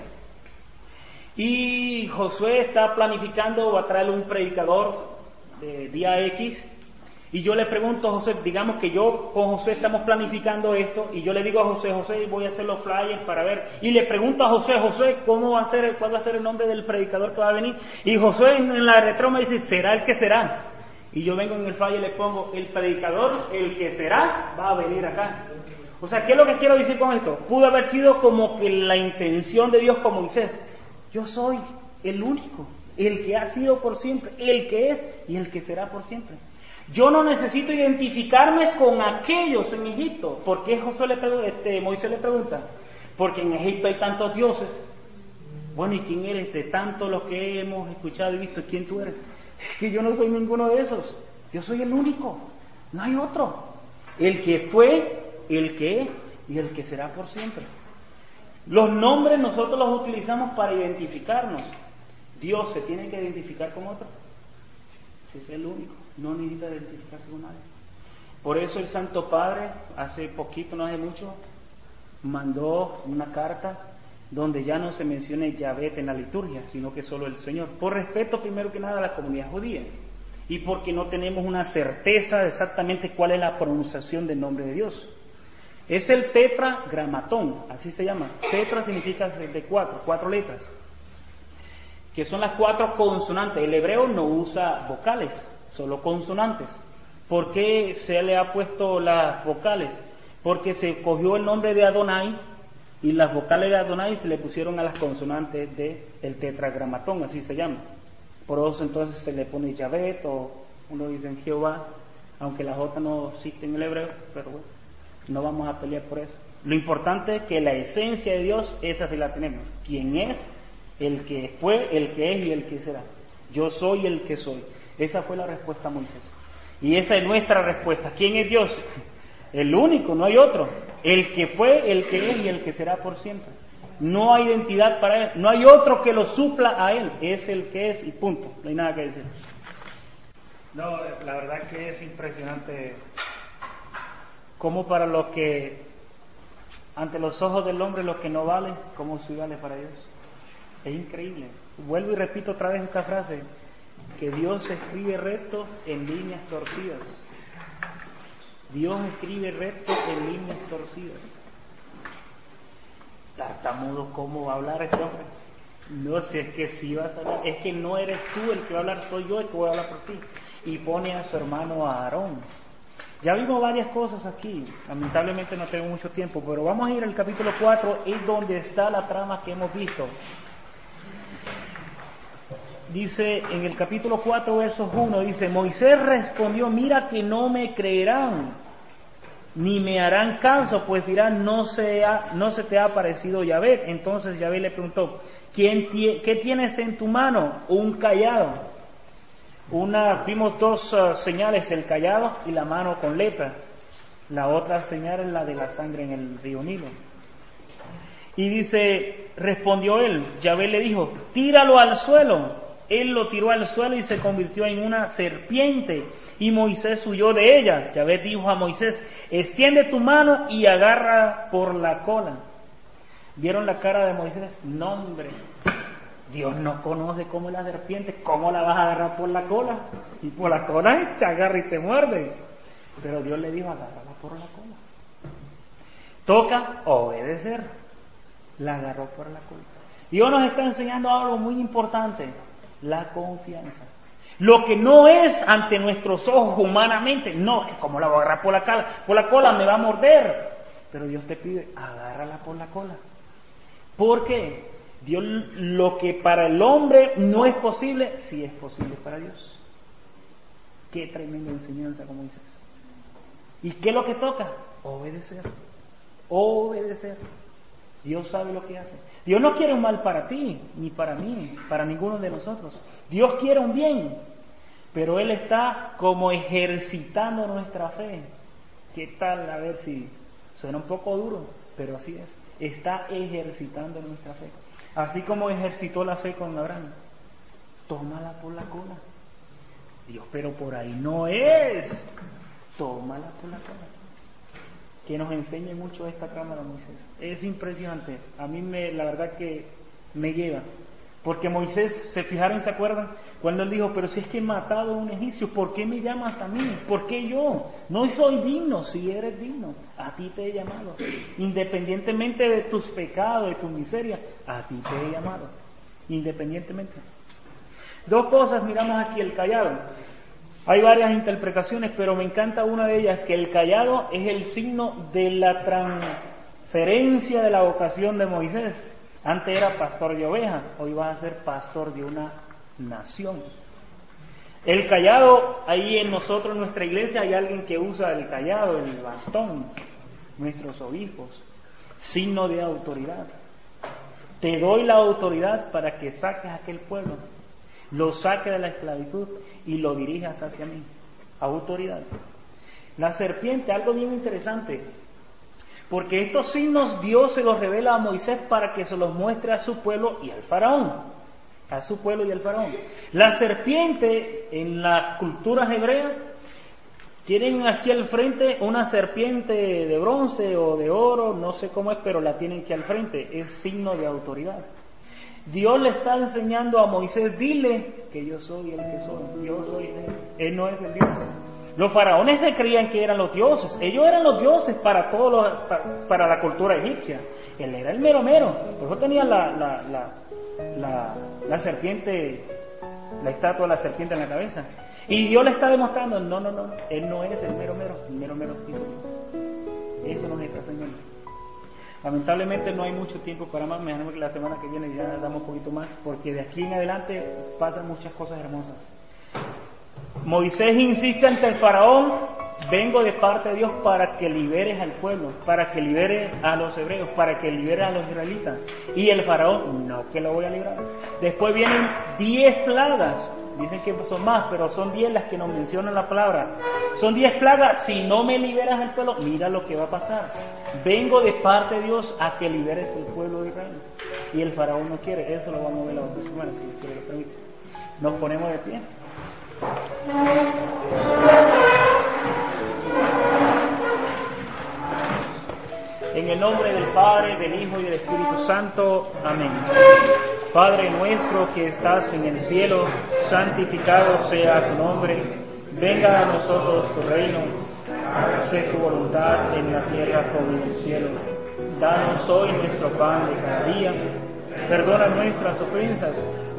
Y Josué está planificando va a traer un predicador de día X. Y yo le pregunto a José, digamos que yo con José estamos planificando esto, y yo le digo a José, José, voy a hacer los flyers para ver. Y le pregunto a José, José, ¿cómo va a ser, cuál va a ser el nombre del predicador que va a venir? Y José en la retro me dice, será el que será. Y yo vengo en el flyer y le pongo, el predicador, el que será, va a venir acá. O sea, ¿qué es lo que quiero decir con esto? Pudo haber sido como que la intención de Dios con Moisés. Yo soy el único, el que ha sido por siempre, el que es y el que será por siempre. Yo no necesito identificarme con aquellos en Egipto. ¿Por qué José le este, Moisés le pregunta? Porque en Egipto hay tantos dioses. Bueno, ¿y quién eres de tantos los que hemos escuchado y visto? ¿Quién tú eres? Que yo no soy ninguno de esos. Yo soy el único. No hay otro. El que fue, el que es y el que será por siempre. Los nombres nosotros los utilizamos para identificarnos. Dios se tiene que identificar con otro. Si es el único, no necesita identificarse con nadie. Por eso el Santo Padre, hace poquito, no hace mucho, mandó una carta donde ya no se mencione Yahvé en la liturgia, sino que solo el Señor. Por respeto, primero que nada, a la comunidad judía. Y porque no tenemos una certeza de exactamente cuál es la pronunciación del nombre de Dios. Es el tetragramatón, así se llama. Tetra significa de cuatro, cuatro letras, que son las cuatro consonantes. El hebreo no usa vocales, solo consonantes. ¿Por qué se le ha puesto las vocales? Porque se cogió el nombre de Adonai y las vocales de Adonai se le pusieron a las consonantes del tetragramatón, así se llama. Por eso entonces se le pone Yahvé o uno dice Jehová, aunque la J no existe en el hebreo, pero bueno. No vamos a pelear por eso. Lo importante es que la esencia de Dios, esa sí la tenemos. ¿Quién es? El que fue, el que es y el que será. Yo soy el que soy. Esa fue la respuesta a Moisés. Y esa es nuestra respuesta. ¿Quién es Dios? El único, no hay otro. El que fue, el que es y el que será por siempre. No hay identidad para Él. No hay otro que lo supla a Él. Es el que es y punto. No hay nada que decir. No, la verdad que es impresionante como para los que, ante los ojos del hombre, lo que no vale, como si vale para Dios. Es increíble. Vuelvo y repito otra vez esta frase, que Dios escribe recto en líneas torcidas. Dios escribe recto en líneas torcidas. Tartamudo, ¿cómo va a hablar este hombre? No sé, es que si vas a hablar, es que no eres tú el que va a hablar, soy yo el que voy a hablar por ti. Y pone a su hermano Aarón ya vimos varias cosas aquí, lamentablemente no tengo mucho tiempo, pero vamos a ir al capítulo 4, es donde está la trama que hemos visto. Dice en el capítulo 4, versos 1, dice, Moisés respondió, mira que no me creerán, ni me harán caso, pues dirán, no se, no se te ha parecido Yahvé. Entonces Yahvé le preguntó, ¿quién ¿qué tienes en tu mano? Un callado. Una, vimos dos uh, señales, el callado y la mano con lepra. La otra señal es la de la sangre en el río Nilo. Y dice, respondió él, Yahvé le dijo, tíralo al suelo. Él lo tiró al suelo y se convirtió en una serpiente. Y Moisés huyó de ella. Yahvé dijo a Moisés, extiende tu mano y agarra por la cola. ¿Vieron la cara de Moisés? No, hombre, Dios no conoce cómo es la serpiente, cómo la vas a agarrar por la cola. Y por la cola te agarra y te muerde. Pero Dios le dijo, agárrala por la cola. toca obedecer. La agarró por la culpa. Dios nos está enseñando algo muy importante, la confianza. Lo que no es ante nuestros ojos humanamente, no, que como la voy a agarrar por la cola, por la cola me va a morder. Pero Dios te pide, agárrala por la cola. ¿Por qué? Dios, lo que para el hombre no es posible, sí es posible para Dios. Qué tremenda enseñanza, como dices. ¿Y qué es lo que toca? Obedecer. Obedecer. Dios sabe lo que hace. Dios no quiere un mal para ti, ni para mí, para ninguno de nosotros. Dios quiere un bien, pero Él está como ejercitando nuestra fe. ¿Qué tal? A ver si suena un poco duro, pero así es. Está ejercitando nuestra fe. Así como ejercitó la fe con Abraham. Tómala por la cola. Dios, pero por ahí no es. Tómala por la cola. Que nos enseñe mucho esta cámara, Moisés. Es impresionante. A mí me, la verdad que me lleva. Porque Moisés, se fijaron, se acuerdan, cuando él dijo, pero si es que he matado a un egipcio, ¿por qué me llamas a mí? ¿Por qué yo? No soy digno, si eres digno, a ti te he llamado. Independientemente de tus pecados, de tu miseria, a ti te he llamado. Independientemente. Dos cosas miramos aquí, el callado. Hay varias interpretaciones, pero me encanta una de ellas, que el callado es el signo de la transferencia de la vocación de Moisés. Antes era pastor de ovejas, hoy va a ser pastor de una nación. El callado, ahí en nosotros, en nuestra iglesia, hay alguien que usa el callado, el bastón, nuestros obispos, signo de autoridad. Te doy la autoridad para que saques a aquel pueblo, lo saques de la esclavitud y lo dirijas hacia mí. Autoridad. La serpiente, algo bien interesante, porque estos signos Dios se los revela a Moisés para que se los muestre a su pueblo y al faraón. A su pueblo y al faraón. La serpiente en las culturas hebreas tienen aquí al frente una serpiente de bronce o de oro, no sé cómo es, pero la tienen aquí al frente. Es signo de autoridad. Dios le está enseñando a Moisés, dile que yo soy el que soy, yo soy él, él no es el Dios. Los faraones se creían que eran los dioses. Ellos eran los dioses para todos para, la cultura egipcia. Él era el mero mero. Por eso tenía la, la, la, la, serpiente, la estatua de la serpiente en la cabeza. Y Dios le está demostrando, no, no, no, él no es el mero mero, el mero mero Eso nos está enseñando. Lamentablemente no hay mucho tiempo para más, me que la semana que viene ya damos un poquito más, porque de aquí en adelante pasan muchas cosas hermosas. Moisés insiste ante el faraón, vengo de parte de Dios para que liberes al pueblo, para que libere a los hebreos, para que libere a los israelitas. Y el faraón, no que lo voy a librar. Después vienen diez plagas, dicen que son más, pero son diez las que nos mencionan la palabra. Son diez plagas, si no me liberas al pueblo, mira lo que va a pasar. Vengo de parte de Dios a que liberes el pueblo de Israel. Y el faraón no quiere, eso lo vamos a ver la otra semana, si Dios lo permite. Nos ponemos de pie. En el nombre del Padre, del Hijo y del Espíritu Santo. Amén. Padre nuestro que estás en el cielo, santificado sea tu nombre. Venga a nosotros tu reino. Hágase tu voluntad en la tierra como en el cielo. Danos hoy nuestro pan de cada día. Perdona nuestras ofensas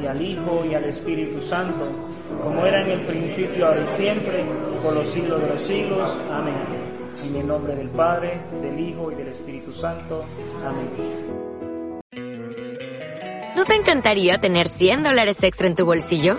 y al Hijo, y al Espíritu Santo, como era en el principio, ahora y siempre, por los siglos de los siglos. Amén. En el nombre del Padre, del Hijo y del Espíritu Santo. Amén. ¿No te encantaría tener 100 dólares extra en tu bolsillo?